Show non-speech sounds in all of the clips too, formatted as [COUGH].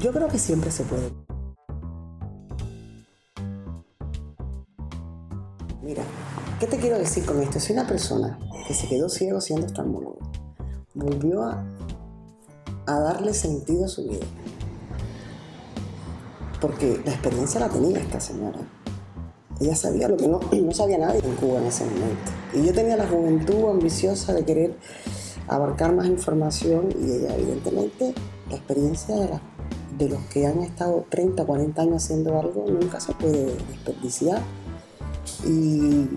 Yo creo que siempre se puede. Mira, ¿qué te quiero decir con esto? Si una persona que se quedó ciego siendo oftalmólogo volvió a, darle sentido a su vida, porque la experiencia la tenía esta señora. Ella sabía lo que no, sabía nadie en Cuba en ese momento. Y yo tenía la juventud ambiciosa de querer abarcar más información y ella evidentemente la experiencia de, de los que han estado 30, 40 años haciendo algo nunca se puede desperdiciar. Y,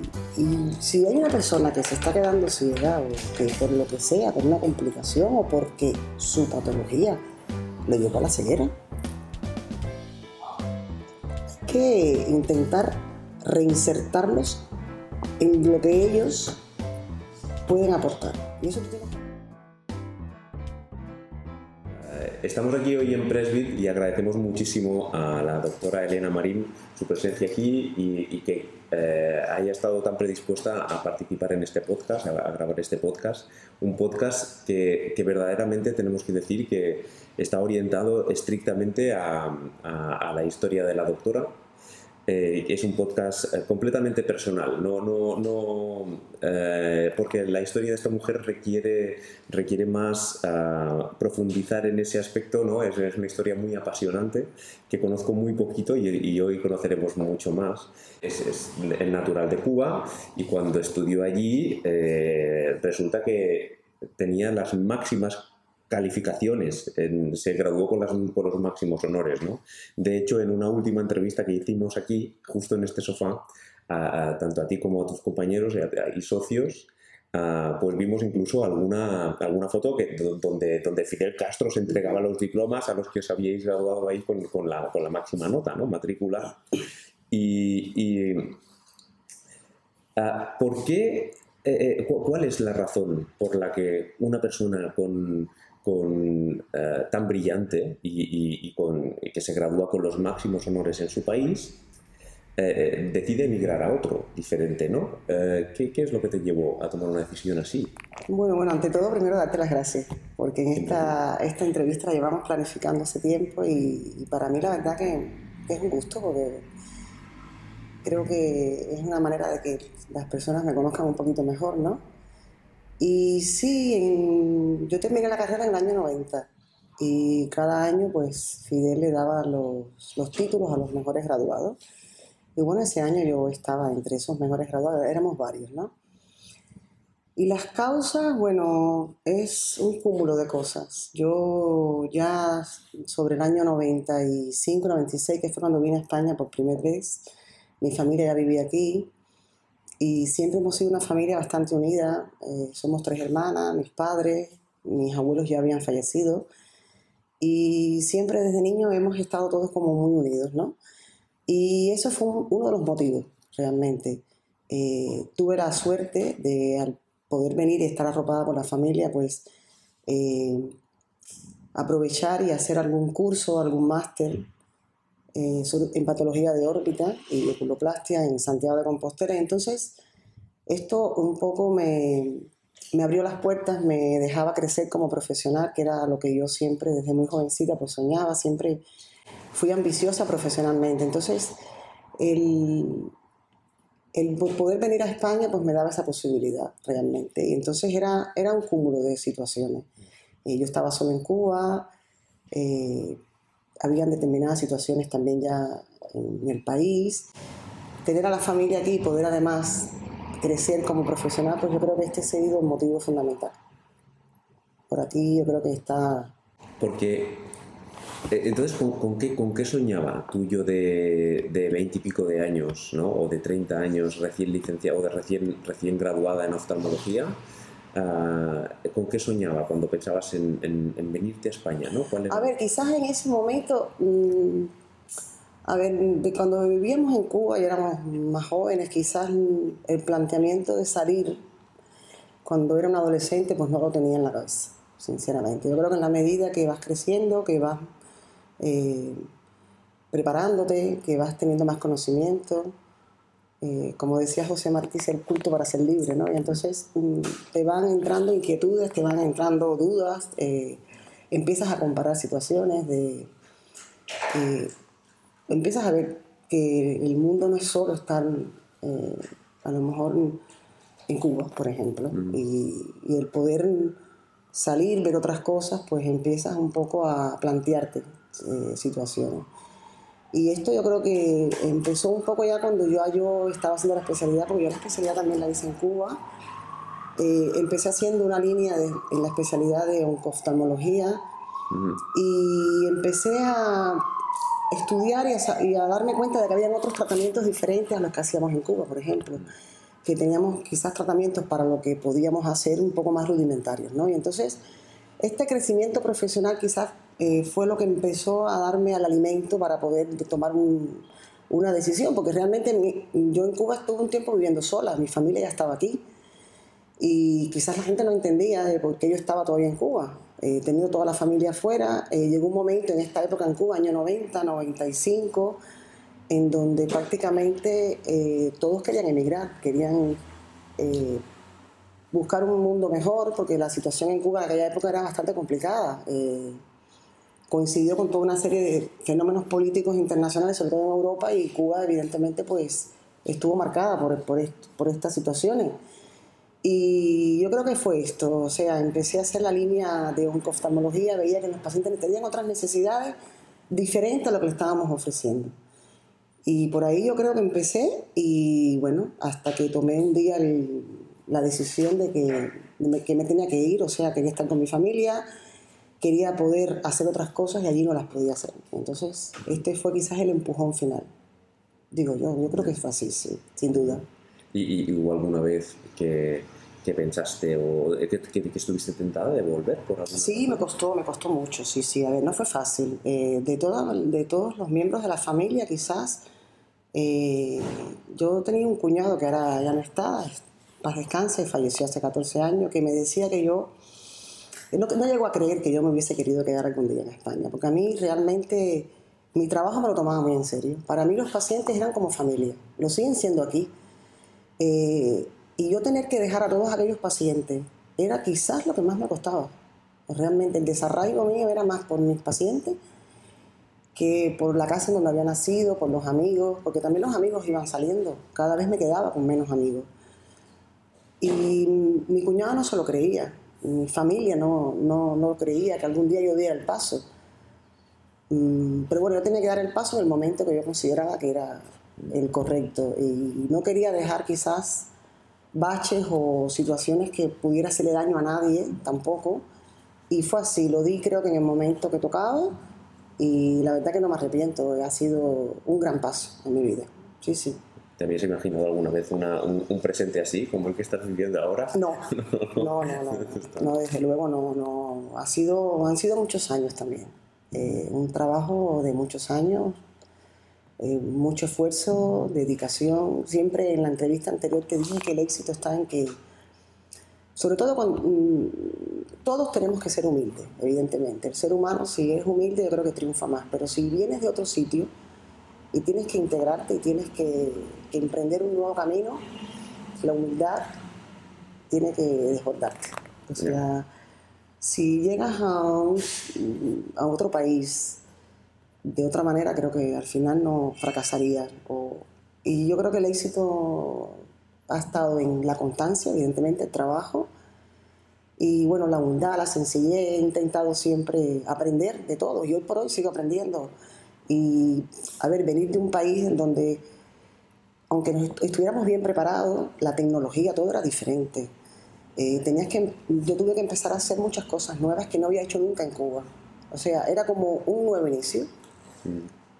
si hay una persona que se está quedando ciega o que por lo que sea, por una complicación o porque su patología lo llevó a la ceguera, hay que intentar reinsertarlos en lo que ellos pueden aportar. Y eso Estamos aquí hoy en Presbit y agradecemos muchísimo a la doctora Elena Marín su presencia aquí y, que eh, haya estado tan predispuesta a participar en este podcast, a, grabar este podcast. Un podcast que, verdaderamente tenemos que decir que está orientado estrictamente a la historia de la doctora, eh, es un podcast eh, completamente personal, no, no, no eh, porque la historia de esta mujer requiere, requiere más ah, profundizar en ese aspecto, ¿no? Es, es, una historia muy apasionante que conozco muy poquito y, hoy conoceremos mucho más. Es, es, el natural de Cuba y cuando estudió allí resulta que tenía las máximas calificaciones, se graduó con, las, los máximos honores. ¿no? De hecho, en una última entrevista que hicimos aquí, justo en este sofá, tanto a ti como a tus compañeros y, socios, pues vimos incluso alguna, alguna foto que, donde, donde Fidel Castro se entregaba los diplomas a los que os habíais graduado ahí con, con, la, con la, máxima nota, ¿no? matrícula. Y, ¿por qué, eh, eh, cuál es la razón por la que una persona con con, eh, tan brillante y, con, que se gradúa con los máximos honores en su país, eh, eh, decide emigrar a otro diferente, ¿no? ¿qué, ¿qué, es lo que te llevó a tomar una decisión así? Bueno, bueno, ante todo, primero darte las gracias, porque en esta, esta entrevista la llevamos planificando hace tiempo y, para mí la verdad que es un gusto, porque creo que es una manera de que las personas me conozcan un poquito mejor, ¿no? Y sí, yo terminé la carrera en el año 90 y cada año pues Fidel le daba los, los, títulos a los mejores graduados. Y bueno, ese año yo estaba entre esos mejores graduados, éramos varios, ¿no? Y las causas, bueno, es un cúmulo de cosas. Yo ya sobre el año 95, 96, que fue cuando vine a España por primera vez, mi familia ya vivía aquí, y siempre hemos sido una familia bastante unida. Eh, somos tres hermanas, mis padres, mis abuelos ya habían fallecido. Y siempre desde niño hemos estado todos como muy unidos, ¿no? Y eso fue uno de los motivos, realmente. Eh, tuve la suerte de, poder venir y estar arropada por la familia, pues eh, aprovechar y hacer algún curso, algún máster eh, en patología de órbita y oculoplastia en Santiago de Compostela. Entonces, esto un poco me, me, abrió las puertas, me dejaba crecer como profesional, que era lo que yo siempre desde muy jovencita pues soñaba, siempre fui ambiciosa profesionalmente. Entonces, el, el poder venir a España pues me daba esa posibilidad realmente. Y entonces era, era un cúmulo de situaciones. Eh, yo estaba solo en Cuba, eh, habían determinadas situaciones también ya en el país. Tener a la familia aquí y poder además crecer como profesional, pues yo creo que este ha sido un motivo fundamental. Por aquí yo creo que está... Porque, eh, entonces, ¿con, qué, ¿con qué soñaba tuyo de, de 20 y pico de años, ¿no? o de 30 años recién licenciado, o de recién, recién graduada en oftalmología? Ah, ¿Con qué soñaba cuando pensabas en, venirte a España? ¿no? A ver, quizás en ese momento, mm, a ver, cuando vivíamos en Cuba y éramos más jóvenes, quizás el planteamiento de salir cuando era un adolescente, pues no lo tenía en la cabeza, sinceramente. Yo creo que en la medida que vas creciendo, que vas eh, preparándote, que vas teniendo más conocimiento, eh, como decía José Martí, el culto para ser libre, ¿no? Y entonces mm, te van entrando inquietudes, te van entrando dudas, eh, empiezas a comparar situaciones de, empiezas a ver que el mundo no es solo estar eh, a lo mejor en Cuba, por ejemplo, y, el poder salir, ver otras cosas, pues empiezas un poco a plantearte eh, situaciones. Y esto yo creo que empezó un poco ya cuando yo, yo estaba haciendo la especialidad, porque yo la especialidad también la hice en Cuba. Eh, empecé haciendo una línea en la especialidad de oncooftalmología y empecé a estudiar y a, darme cuenta de que había otros tratamientos diferentes a los que hacíamos en Cuba, por ejemplo, que teníamos quizás tratamientos para lo que podíamos hacer un poco más rudimentarios, ¿no? Y entonces este crecimiento profesional quizás eh, fue lo que empezó a darme al alimento para poder tomar una decisión, porque realmente yo en Cuba estuve un tiempo viviendo sola, mi familia ya estaba aquí, y quizás la gente no entendía de por qué yo estaba todavía en Cuba. He tenido toda la familia afuera. Eh, llegó un momento en esta época en Cuba, año 90, 95, en donde prácticamente eh, todos querían emigrar, querían eh, buscar un mundo mejor, porque la situación en Cuba en aquella época era bastante complicada. Coincidió con toda una serie de fenómenos políticos internacionales, sobre todo en Europa, y Cuba evidentemente pues estuvo marcada por, por, por estas situaciones. Y yo creo que fue esto, o sea, empecé a hacer la línea de oncooftalmología, veía que los pacientes tenían otras necesidades diferentes a lo que le estábamos ofreciendo. Y por ahí yo creo que empecé y bueno, hasta que tomé un día la decisión de que, que me tenía que ir, o sea, quería estar con mi familia, quería poder hacer otras cosas y allí no las podía hacer. Entonces, este fue quizás el empujón final. Digo yo, yo creo que es fácil, sí, sin duda. ¿Y, hubo alguna vez que, que pensaste o que, que, estuviste tentada de volver por Sí, me costó, me costó mucho, sí, sí, a ver, no fue fácil. Eh, de, toda, de todos los miembros de la familia, quizás, eh, yo tenía un cuñado que ahora ya no está, paz descanse, falleció hace 14 años, que me decía que yo, no, no llegó a creer que yo me hubiese querido quedar algún día en España, porque a mí realmente mi trabajo me lo tomaba muy en serio. Para mí los pacientes eran como familia, lo siguen siendo aquí eh, y yo tener que dejar a todos aquellos pacientes era quizás lo que más me costaba. Realmente el desarraigo mío era más por mis pacientes que por la casa en donde había nacido, por los amigos, porque también los amigos iban saliendo. Cada vez me quedaba con menos amigos. Y mi cuñado no se lo creía, mi familia no, no, no creía que algún día yo diera el paso. Mm, pero bueno, yo tenía que dar el paso en el momento que yo consideraba que era el correcto. Y no quería dejar quizás baches o situaciones que pudiera hacerle daño a nadie tampoco. Y fue así, lo di creo que en el momento que tocaba y la verdad que no me arrepiento, ha sido un gran paso en mi vida. Sí, sí. ¿Te habías imaginado alguna vez una, un, presente así, como el que estás viviendo ahora? No, [LAUGHS] no, no, no, [LAUGHS] no, desde luego no, no. Ha sido, han sido muchos años también. Eh, un trabajo de muchos años, eh, mucho esfuerzo, dedicación. Siempre en la entrevista anterior te dije que el éxito está en que, sobre todo cuando mm, todos tenemos que ser humildes, evidentemente. El ser humano, si es humilde, yo creo que triunfa más. Pero si vienes de otro sitio y tienes que integrarte y tienes que, emprender un nuevo camino, la humildad tiene que desbordarte. O sea, si llegas a, a otro país, de otra manera creo que al final no fracasaría. y yo creo que el éxito ha estado en la constancia, evidentemente, el trabajo y bueno, la humildad, la sencillez. He intentado siempre aprender de todo y hoy por hoy sigo aprendiendo. Y a ver, venir de un país en donde, aunque nos estuviéramos bien preparados, la tecnología, todo era diferente. Eh, tenías que, yo tuve que empezar a hacer muchas cosas nuevas que no había hecho nunca en Cuba. O sea, era como un nuevo inicio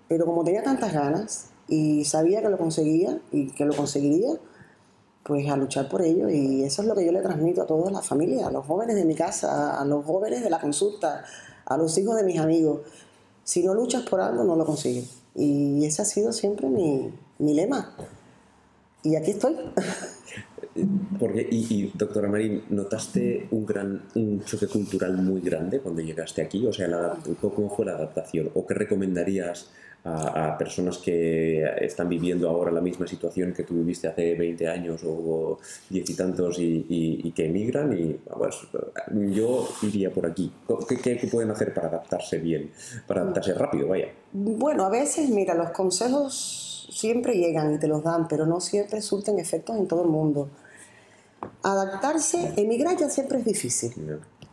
pero como tenía tantas ganas y sabía que lo conseguía y que lo conseguiría, pues a luchar por ello. Y eso es lo que yo le transmito a toda la familia, a los jóvenes de mi casa, a los jóvenes de la consulta, a los hijos de mis amigos. Si no luchas por algo, no lo consigues. Y ese ha sido siempre mi, mi lema. Y aquí estoy. [LAUGHS] Porque, y, doctora Marín, ¿notaste un gran un choque cultural muy grande cuando llegaste aquí? O sea, ¿cómo fue la adaptación? ¿O qué recomendarías a, personas que están viviendo ahora la misma situación que tú viviste hace 20 años o diez y tantos y, que emigran y pues, yo iría por aquí. ¿Qué, ¿Qué, pueden hacer para adaptarse bien, para adaptarse rápido, vaya? Bueno, a veces, mira, los consejos siempre llegan y te los dan, pero no siempre surten efectos en todo el mundo. Adaptarse, emigrar ya siempre es difícil.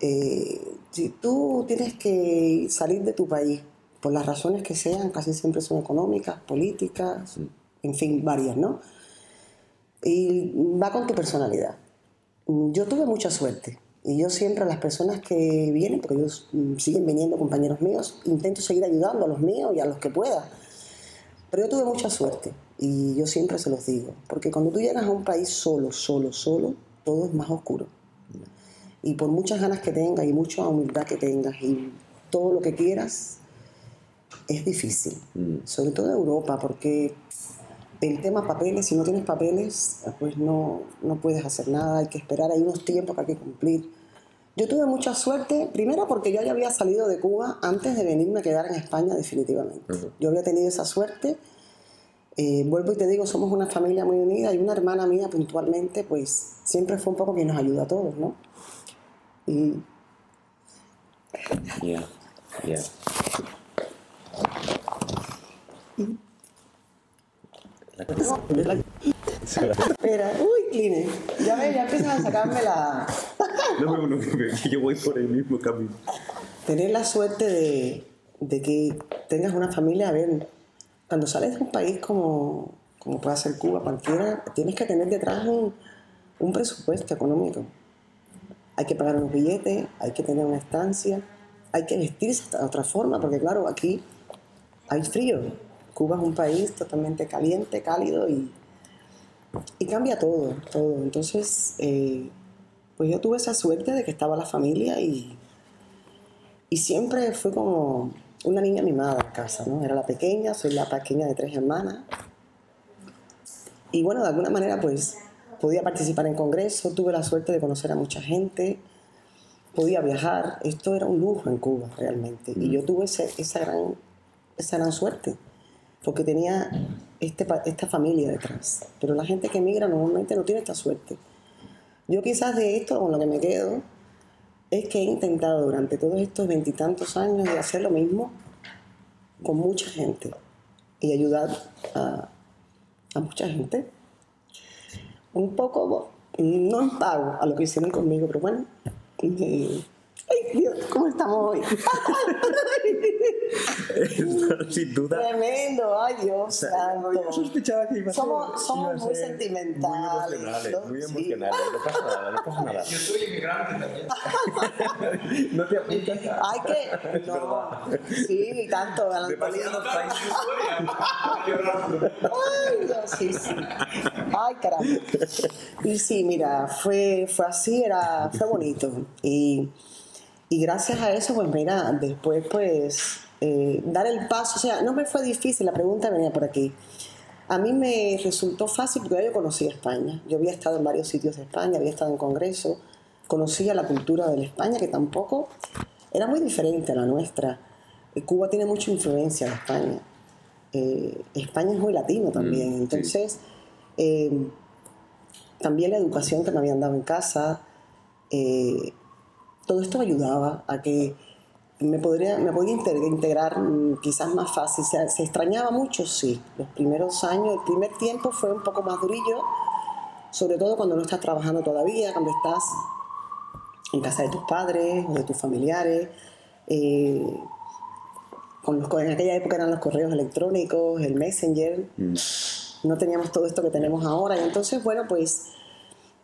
Eh, si tú tienes que salir de tu país, por las razones que sean, casi siempre son económicas, políticas, en fin, varias, ¿no? Y va con tu personalidad. Yo tuve mucha suerte. Y yo siempre a las personas que vienen, porque ellos mm, siguen viniendo compañeros míos, intento seguir ayudando a los míos y a los que pueda. Pero yo tuve mucha suerte y yo siempre se los digo, porque cuando tú llegas a un país solo, solo, solo, todo es más oscuro. Y por muchas ganas que tengas y mucha humildad que tengas y todo lo que quieras, es difícil, mm. sobre todo en Europa, porque el tema papeles, si no tienes papeles, pues no, no puedes hacer nada, hay que esperar, hay unos tiempos que hay que cumplir. Yo tuve mucha suerte, primero porque yo ya había salido de Cuba antes de venirme a quedar en España definitivamente. Yo había tenido esa suerte. Eh, vuelvo y te digo, somos una familia muy unida y una hermana mía puntualmente, pues siempre fue un poco quien nos ayuda a todos, ¿no? Y... Yeah, yeah. Espera, uy, Cline, ya ves, ya empiezan a sacarme la. [LAUGHS] no, no, no, yo voy por el mismo camino. Tener la suerte de, de que tengas una familia, a ver, cuando sales de un país como, como puede ser Cuba, cualquiera, tienes que tener detrás un, un presupuesto económico. Hay que pagar unos billetes, hay que tener una estancia, hay que vestirse de otra forma, porque claro, aquí hay frío. Cuba es un país totalmente caliente, cálido y, y cambia todo, todo. Entonces, eh, pues yo tuve esa suerte de que estaba la familia y, y siempre fue como una niña mimada en casa, ¿no? Era la pequeña, soy la pequeña de tres hermanas. Y bueno, de alguna manera pues podía participar en congresos, tuve la suerte de conocer a mucha gente, podía viajar, esto era un lujo en Cuba realmente. Y yo tuve esa gran esa gran suerte, porque tenía este, esta familia detrás. Pero la gente que emigra normalmente no tiene esta suerte. Yo quizás de esto, con lo que me quedo, es que he intentado durante todos estos veintitantos años de hacer lo mismo con mucha gente y ayudar a, a mucha gente. Un poco, no en pago a lo que hicieron conmigo, pero bueno, Ay, Dios, ¿cómo estamos hoy? Sin duda. Tremendo, ay Dios. santo. Yo sospechaba que iba a ser. Somos, somos muy sentimentales. Muy emocionales, muy emocionales. No pasa nada, no pasa nada. Yo soy inmigrante también. [LAUGHS] no te apuntas. Ay, que. No. Sí, y tanto. De paso, Ay, Dios, sí, sí. Ay, caramba. Y sí, mira, fue, fue así, era, fue bonito. Y y gracias a eso, pues mira, después pues eh, dar el paso, o sea, no me fue difícil, la pregunta venía por aquí. A mí me resultó fácil porque yo conocía España. Yo había estado en varios sitios de España, había estado en congreso, conocía la cultura de la España, que tampoco era muy diferente a la nuestra. Eh, Cuba tiene mucha influencia de España. Eh, España es muy latino también. Mm, Entonces, también la educación que me habían dado en casa, todo esto me ayudaba a que me, podría, me podía integrar mm, quizás más fácil. Se, se, extrañaba mucho, sí. Los primeros años, el primer tiempo fue un poco más durillo, sobre todo cuando no estás trabajando todavía, cuando estás en casa de tus padres o de tus familiares. Eh, con los, en aquella época eran los correos electrónicos, el Messenger. Mm. No teníamos todo esto que tenemos ahora. Y entonces, bueno, pues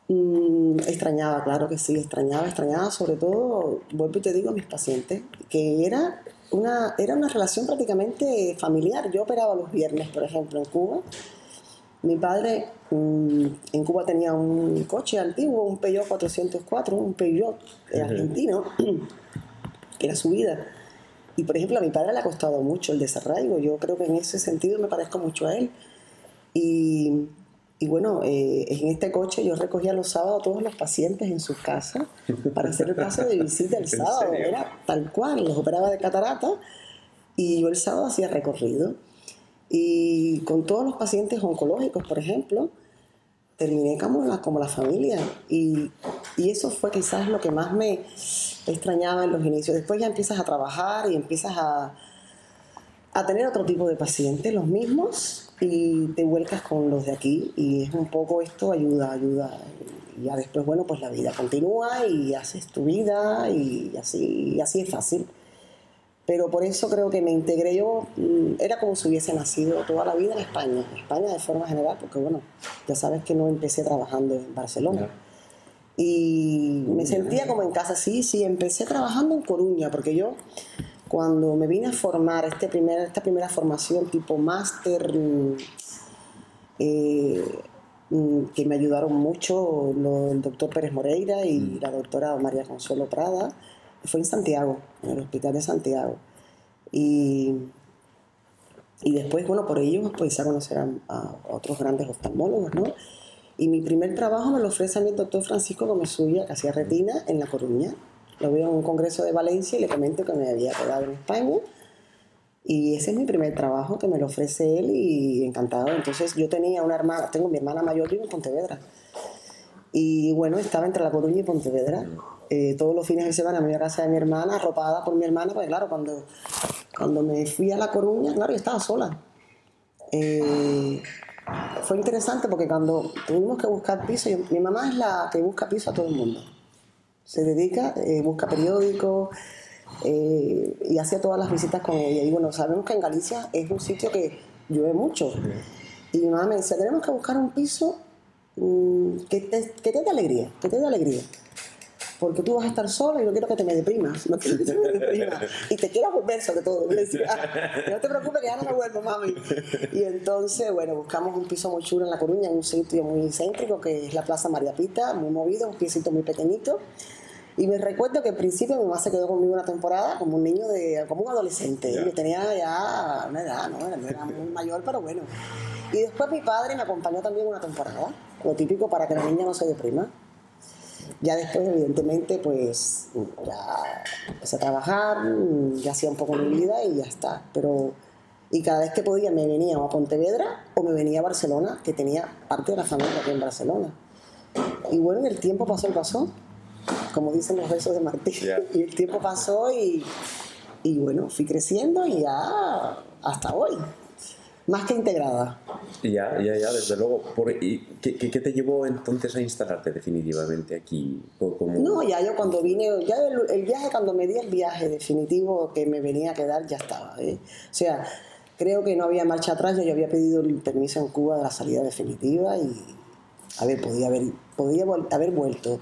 Mm, extrañaba, claro que sí, extrañaba, extrañaba sobre todo, vuelvo y te digo a mis pacientes, que era una, era una relación prácticamente familiar. Yo operaba los viernes, por ejemplo, en Cuba. Mi padre mm, en Cuba tenía un coche antiguo, un Peugeot 404, un Peugeot argentino, [CLEARS THROAT] que era su vida. Y por ejemplo, a mi padre le ha costado mucho el desarraigo. Yo creo que en ese sentido me parezco mucho a él. Y y bueno, eh, en este coche yo recogía los sábados a todos los pacientes en sus casas para hacer el paso de visita el [LAUGHS] sábado. Era tal cual, los operaba de catarata y yo el sábado hacía recorrido. Y con todos los pacientes oncológicos, por ejemplo, terminé como la, como la familia. Y, y, eso fue quizás lo que más me extrañaba en los inicios. Después ya empiezas a trabajar y empiezas a, a tener otro tipo de pacientes, los mismos, y te vuelcas con los de aquí. Y es un poco esto, ayuda, ayuda. Y ya después, bueno, pues la vida continúa y haces tu vida y así, y así es fácil pero por eso creo que me integré yo, mm, era como si hubiese nacido toda la vida en España, España de forma general, porque bueno, ya sabes que no empecé trabajando en Barcelona. Y me sentía como en casa, sí, sí, empecé trabajando en Coruña, porque yo cuando me vine a formar este primer, esta primera formación tipo máster, mm, eh, mm, que me ayudaron mucho el doctor Pérez Moreira y la doctora María Consuelo Prada, fue en Santiago, en el hospital de Santiago. Y, y después, bueno, por ello pues a conocer a, otros grandes oftalmólogos, ¿no? Y mi primer trabajo me lo ofrece a mi doctor Francisco Gómez Suya, que hacía retina en La Coruña. Lo veo en un congreso de Valencia y le comento que me había quedado en España. Y ese es mi primer trabajo que me lo ofrece él y encantado. Entonces yo tenía una hermana, tengo mi hermana mayor en Pontevedra. Y bueno, estaba entre La Coruña y Pontevedra. Eh, todos los fines de semana me iba a casa de mi hermana, arropada por mi hermana, porque claro, cuando, cuando me fui a La Coruña, claro, yo estaba sola. Eh, fue interesante porque cuando tuvimos que buscar piso, mi mamá es la que busca piso a todo el mundo. Se dedica, eh, busca periódicos y hacía todas las visitas con ella. Y bueno, sabemos que en Galicia es un sitio que llueve mucho. Y mi mamá me dice, tenemos que buscar un piso mm, que, te, que te dé alegría, que te dé alegría porque tú vas a estar sola y no quiero que te me deprimas, no quiero que te me deprimas. Y te quiero volver sobre todo. [LAUGHS] no te preocupes que ya no me vuelvo, mami. Y entonces, bueno, buscamos un piso muy chulo en La Coruña, en un sitio muy céntrico que es la Plaza María Pita, muy movido, un piecito muy pequeñito. Y me recuerdo que al principio mi mamá se quedó conmigo una temporada como un niño, de, como un adolescente. Yo tenía ya una edad, ¿no? Era, era muy mayor, pero bueno. Y después mi padre me acompañó también una temporada, lo típico para que la niña no se deprima. Ya después, evidentemente, pues ya empecé a trabajar, ya hacía un poco mi vida y ya está. Pero, y cada vez que podía me venía a Pontevedra o me venía a Barcelona, que tenía parte de la familia aquí en Barcelona. Y bueno, el tiempo pasó y pasó, como dicen los besos de Martín. [LAUGHS] Y el tiempo pasó y, y bueno, fui creciendo y ya hasta hoy más que integrada. Ya, ya, ya, desde luego. ¿y qué, qué, te llevó entonces a instalarte definitivamente aquí? Como... No, ya yo cuando vine, ya el, viaje, cuando me di el viaje definitivo que me venía a quedar, ya estaba. ¿eh? O sea, creo que no había marcha atrás, yo, había pedido el permiso en Cuba de la salida definitiva y, a ver, podía haber, podía haber vuelto,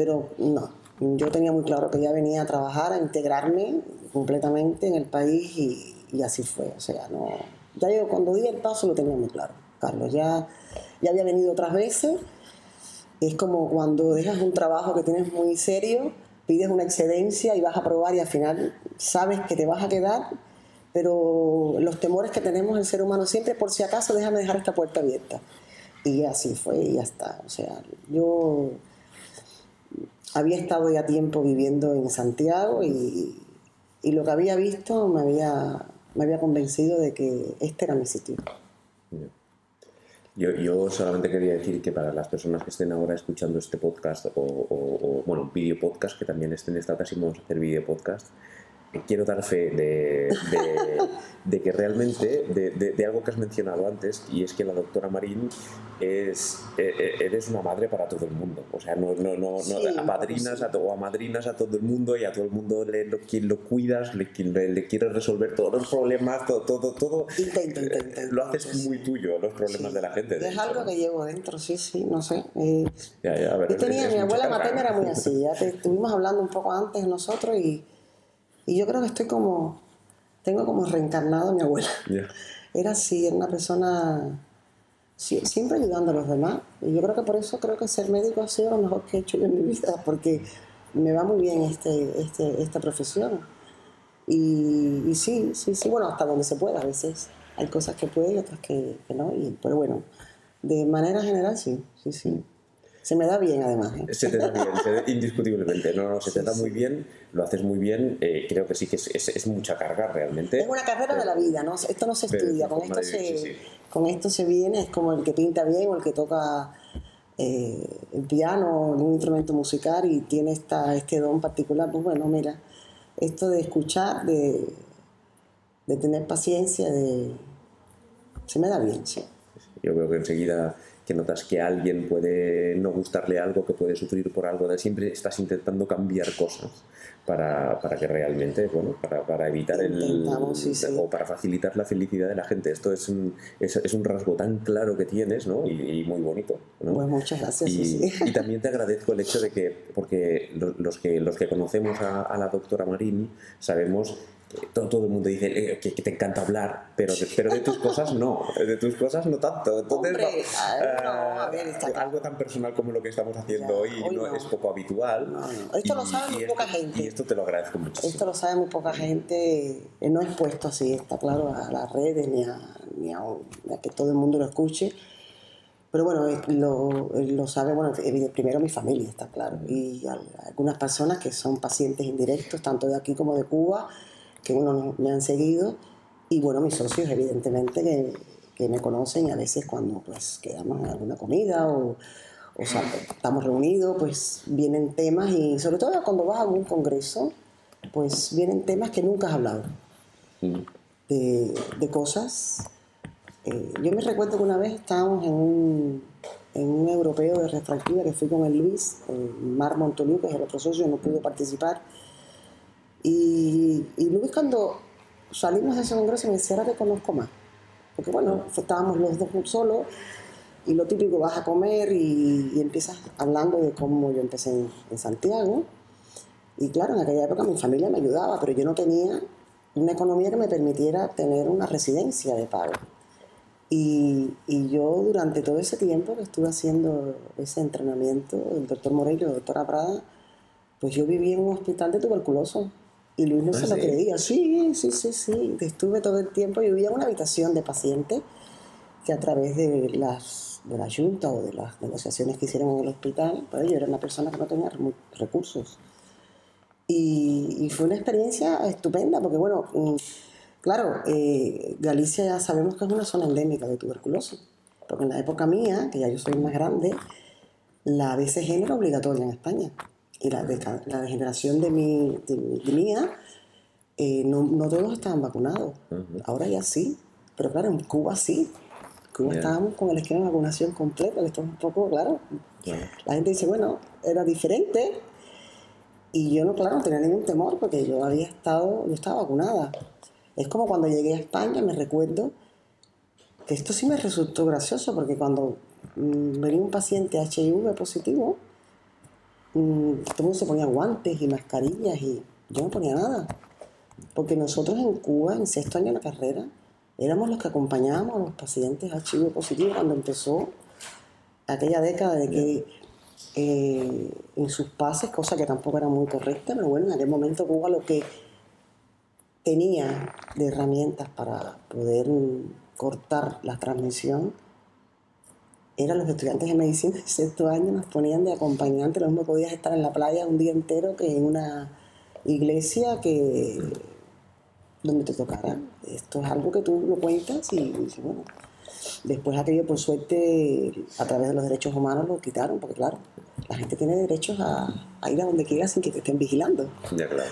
pero no. Yo tenía muy claro que ya venía a trabajar, a integrarme completamente en el país y, así fue. O sea, no ya yo cuando di el paso lo tenía muy claro, Carlos. Ya, ya había venido otras veces. Es como cuando dejas un trabajo que tienes muy serio, pides una excedencia y vas a probar y al final sabes que te vas a quedar, pero los temores que tenemos el ser humano siempre, por si acaso, déjame dejar esta puerta abierta. Y así fue y ya está. O sea, yo había estado ya tiempo viviendo en Santiago y, y lo que había visto me había me había convencido de que este era mi sitio. Yo, yo, solamente quería decir que para las personas que estén ahora escuchando este podcast o, bueno, video podcast, que también estén esta ocasión vamos a hacer video podcast, quiero dar fe de, de, que realmente, de, algo que has mencionado antes, y es que la doctora Marín es, e, e, eres una madre para todo el mundo. O sea, no, no, no, no apadrinas a o amadrinas a todo el mundo y a todo el mundo le, lo, quien lo cuidas, le, le, quieres resolver todos los problemas, todo, todo, todo. Intento, intento, Lo haces muy tuyo, los problemas de la gente. es algo que llevo dentro, sí, sí, no sé. Eh, ya, ya, ver, yo tenía, mi abuela materna era muy así, ya [LAUGHS] te, estuvimos hablando un poco antes nosotros y y yo creo que estoy como, tengo como reencarnado a mi abuela. Era así, era una persona siempre ayudando a los demás. Y yo creo que por eso creo que ser médico ha sido lo mejor que he hecho yo en mi vida, porque me va muy bien este, este, esta profesión. Y, sí, sí, sí, bueno, hasta donde se pueda a veces. Hay cosas que puedo y otras que, no, y, pero bueno, de manera general sí, sí, sí. Se me da bien, además. ¿eh? Se te da bien, [LAUGHS] indiscutiblemente. No, no, se te da muy bien, lo haces muy bien. Eh, creo que sí que es, es, mucha carga realmente. Es una carrera de la vida, ¿no? Esto no se estudia, con esto se, con esto se viene, es como el que pinta bien o el que toca eh, el piano o un instrumento musical y tiene esta, este don particular. Pues bueno, mira, esto de escuchar, de, de tener paciencia, de... se me da bien, sí. Yo creo que enseguida que notas que alguien puede no gustarle algo, que puede sufrir por algo, de siempre estás intentando cambiar cosas para, para que realmente, bueno, para, para evitar el... o para facilitar la felicidad de la gente. Esto es un, es, es un rasgo tan claro que tienes, ¿no? Y, muy bonito. ¿no? Pues muchas gracias. Y, [LAUGHS] y, también te agradezco el hecho de que, porque los que, los que conocemos a, a la doctora Marín, sabemos todo, todo, el mundo dice eh, que, te encanta hablar, pero de, pero de tus cosas no, de tus cosas no tanto. Entonces, eh, algo tan personal como lo que estamos haciendo hoy, no, es poco habitual. Esto lo sabe muy poca gente. Y esto te lo agradezco mucho. Esto lo sabe muy poca gente, eh, no es puesto así, está claro, a las redes ni a, ni a, que todo el mundo lo escuche. Pero bueno, lo, lo, sabe, bueno, primero mi familia, está claro, y algunas personas que son pacientes indirectos, tanto de aquí como de Cuba, que uno me han seguido y bueno, mis socios evidentemente que, que me conocen y a veces cuando pues quedamos en alguna comida o, o sea, estamos reunidos, pues vienen temas y sobre todo cuando vas a algún congreso, pues vienen temas que nunca has hablado. Mm. De, de cosas. Eh, yo me recuerdo que una vez estábamos en un, en un europeo de refractiva que fui con el Luis, el Mar Montoliu, que es el otro socio, no pudo participar y, y Luis cuando salimos de ese congreso me decía, ahora te conozco más. Porque bueno, estábamos los dos solos y lo típico, vas a comer y, empiezas hablando de cómo yo empecé en, Santiago. Y claro, en aquella época mi familia me ayudaba, pero yo no tenía una economía que me permitiera tener una residencia de pago. Y, yo durante todo ese tiempo que estuve haciendo ese entrenamiento, el doctor Morello, doctora Prada, pues yo viví en un hospital de tuberculoso y Luis no ah, se lo creía. Sí, sí, sí, sí. Estuve todo el tiempo, yo vivía en una habitación de paciente que a través de las de la Junta o de las negociaciones que hicieron en el hospital, pues yo era una persona que no tenía recursos. Y, fue una experiencia estupenda, porque bueno, mm, claro, eh, Galicia ya sabemos que es una zona endémica de tuberculosis, porque en la época mía, que ya yo soy más grande, la BCG era obligatoria en España y la, la degeneración de, mi, de, mía, eh, no, no, todos estaban vacunados. Ahora ya sí, pero claro, en Cuba sí. Cuba estábamos con el esquema de vacunación completo, esto es un poco, claro. La gente dice, bueno, era diferente. Y yo no, claro, no tenía ningún temor porque yo había estado, yo estaba vacunada. Es como cuando llegué a España, me recuerdo que esto sí me resultó gracioso porque cuando mm, venía un paciente HIV positivo, Todo el mundo se ponía guantes y mascarillas y yo no ponía nada. Porque nosotros en Cuba, en sexto año de la carrera, éramos los que acompañábamos a los pacientes HIV positivo cuando empezó aquella década de que eh, en sus pases, cosa que tampoco era muy correcta, pero bueno, en aquel momento Cuba lo que tenía de herramientas para poder cortar la transmisión eran los estudiantes de medicina de sexto año, nos ponían de acompañante, lo mismo podías estar en la playa un día entero que en una iglesia que donde te tocara. Esto es algo que tú lo cuentas y, bueno, después aquello por suerte a través de los derechos humanos lo quitaron, porque claro, la gente tiene derechos a, a ir a donde quiera sin que te estén vigilando. Ya, claro.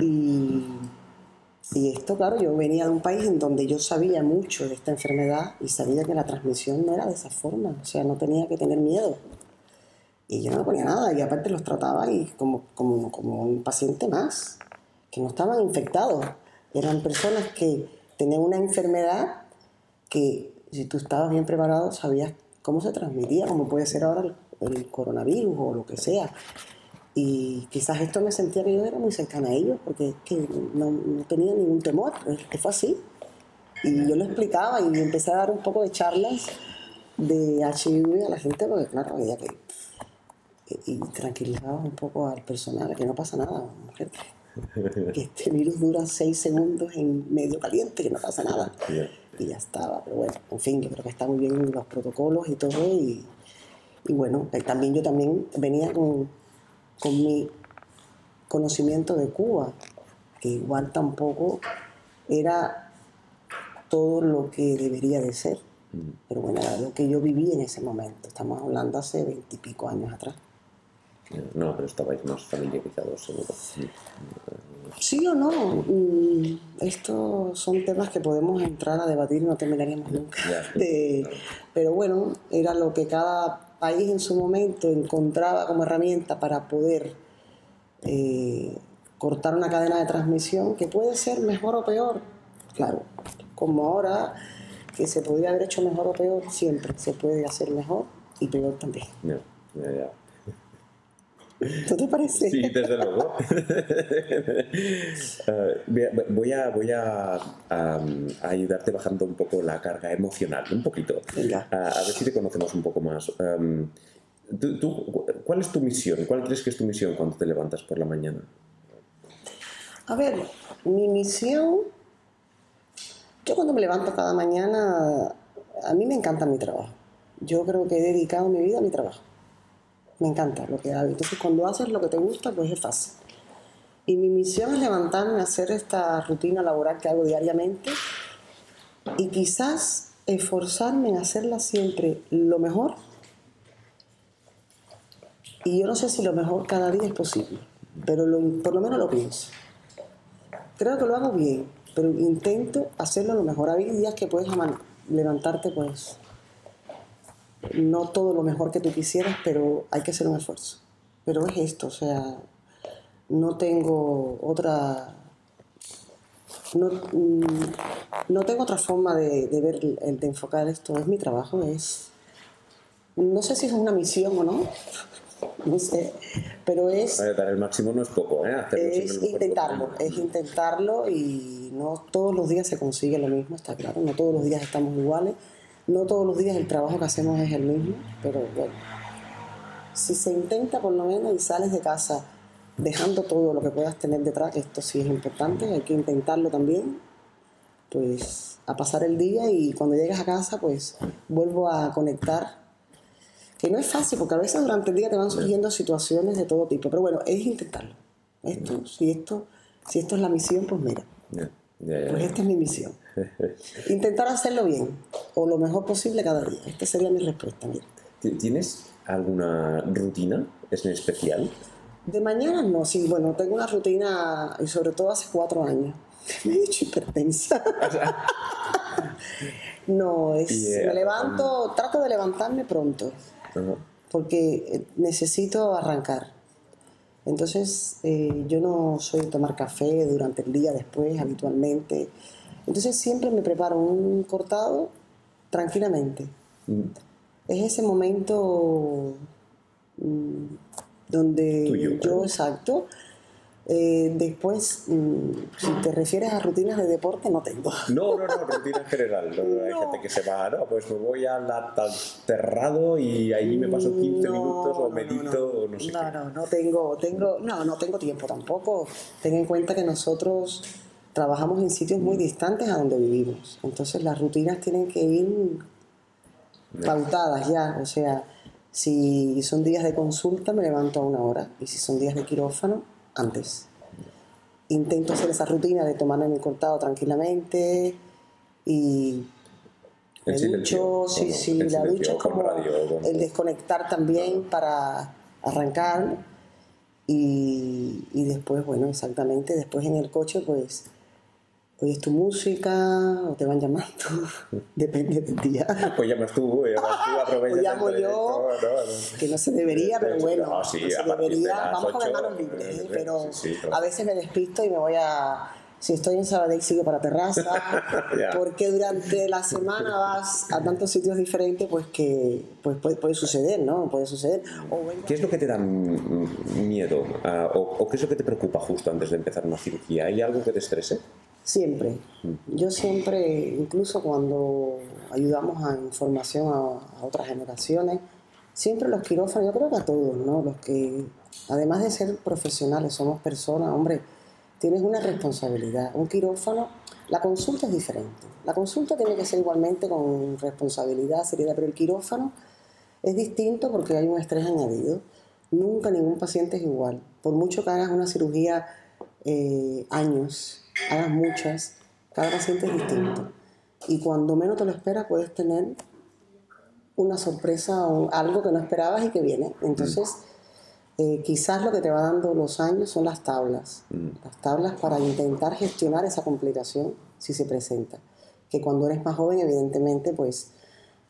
Y y esto, claro, yo venía de un país en donde yo sabía mucho de esta enfermedad y sabía que la transmisión no era de esa forma, o sea, no tenía que tener miedo. Y yo no ponía nada, y aparte los trataba y como, como, como un paciente más, que no estaban infectados. Eran personas que tenían una enfermedad que si tú estabas bien preparado sabías cómo se transmitía, como puede ser ahora el coronavirus o lo que sea. Y quizás esto me sentía que yo era muy cercana a ellos, porque es que no, tenía ningún temor, que fue así. Y yo lo explicaba y empecé a dar un poco de charlas de HIV a la gente, porque claro, veía que. Y tranquilizaba un poco al personal, que no pasa nada, mujer. Que este virus dura seis segundos en medio caliente, que no pasa nada. Y ya estaba, pero bueno, en fin, yo creo que están muy bien los protocolos y todo. Y, y bueno, eh, también yo también venía con, con mi conocimiento de Cuba, que igual tampoco era todo lo que debería de ser. Mm. Pero bueno, era lo que yo viví en ese momento. Estamos hablando hace veintipico años atrás. No, pero estabais más familiarizados, seguro. Sí o no. Mm, estos son temas que podemos entrar a debatir y no terminaríamos nunca. [LAUGHS] Pero bueno, era lo que cada país en su momento encontraba como herramienta para poder eh, cortar una cadena de transmisión que puede ser mejor o peor. Claro, como ahora que se podría haber hecho mejor o peor, siempre se puede hacer mejor y peor también. ¿No te parece? Sí, desde luego. [LAUGHS] Voy a, voy a, ayudarte bajando un poco la carga emocional, un poquito. A, ver si te conocemos un poco más. Em, cuál es tu misión? ¿Cuál crees que es tu misión cuando te levantas por la mañana? A ver, mi misión, yo cuando me levanto cada mañana, a mí me encanta mi trabajo. Yo creo que he dedicado mi vida a mi trabajo me encanta lo que hago. Entonces, cuando haces lo que te gusta, pues es fácil. Y mi misión es levantarme a hacer esta rutina laboral que hago diariamente y quizás esforzarme en hacerla siempre lo mejor. Y yo no sé si lo mejor cada día es posible, pero por lo menos lo pienso. Creo que lo hago bien, pero intento hacerlo lo mejor. Hay días que puedes levantarte pues no todo lo mejor que tú quisieras, pero hay que hacer un esfuerzo. Pero es esto, o sea, no tengo otra no, mm, tengo otra forma de, ver, de enfocar esto. Es mi trabajo, es. No sé si es una misión o no, [LAUGHS] no sé, pero es. Dar el máximo no es poco, ¿eh? es intentarlo, es intentarlo y no todos los días se consigue lo mismo, está claro, no todos los días estamos iguales no todos los días el trabajo que hacemos es el mismo, pero bueno, si se intenta por lo menos y sales de casa dejando todo lo que puedas tener detrás, esto sí es importante, hay que intentarlo también, pues a pasar el día y cuando llegas a casa pues vuelvo a conectar, que no es fácil porque a veces durante el día te van surgiendo situaciones de todo tipo, pero bueno, es intentarlo. Esto, si esto, si esto es la misión, pues mira. Pues esta es mi misión. [LAUGHS] Intentar hacerlo bien o lo mejor posible cada día. Esta sería mi respuesta. ¿Tienes alguna rutina en especial? De mañana no, sí, bueno, tengo una rutina y sobre todo hace cuatro años. [LAUGHS] Me he hecho hipertensa. [LAUGHS] no, es, me levanto, trato de levantarme pronto, porque necesito arrancar. Entonces, eh, yo no soy de tomar café durante el día después, habitualmente. Entonces, siempre me preparo un cortado tranquilamente. Mm. Es ese momento mm, donde yo, exacto, eh, después, mm, si te refieres a rutinas de deporte, no tengo. No, no, no, rutina en general. Hay gente que se va, no, pues me voy al terrado y ahí me paso 15 minutos o medito o no sé. No, no, no tengo, tengo, no, no tengo tiempo tampoco. Ten en cuenta que nosotros trabajamos en sitios muy distantes a donde vivimos. Entonces las rutinas tienen que ir pautadas ya. O sea, si son días de consulta, me levanto a una hora. Y si son días de quirófano, antes. Intento hacer esa rutina de tomarme mi cortado tranquilamente y me ducho, sí, sí, la ducha es como el desconectar también para arrancar y, y después, bueno, exactamente, después en el coche pues oyes tu música o te van llamando, [LAUGHS] depende del día. Pues llamas tú, llamas tú, aprovechas. [LAUGHS] O llamo yo, que no se debería, pero bueno, no, se debería, vamos con las manos libres, ¿eh? pero a veces me despisto y me voy a, si estoy en Sabadell sigo para terraza, [LAUGHS] porque durante la semana vas a tantos sitios diferentes, pues que pues puede, suceder, ¿no? Puede suceder. ¿Qué es lo que te da miedo ah, o, o qué es lo que te preocupa justo antes de empezar una cirugía? ¿Hay algo que te estrese? Siempre. Yo siempre, incluso cuando ayudamos a información a, otras generaciones, siempre los quirófanos, yo creo que a todos, ¿no? Los que, además de ser profesionales, somos personas, hombre, tienes una responsabilidad. Un quirófano, la consulta es diferente. La consulta tiene que ser igualmente con responsabilidad, seriedad, pero el quirófano Es distinto porque hay un estrés añadido. Nunca ningún paciente es igual. Por mucho que hagas una cirugía eh, años, hagas muchas, cada paciente es distinto. Y cuando menos te lo esperas puedes tener una sorpresa o algo que no esperabas y que viene. Entonces, eh, quizás lo que te va dando los años son las tablas. Mm. Las tablas para intentar gestionar esa complicación si se presenta. Que cuando eres más joven, evidentemente, pues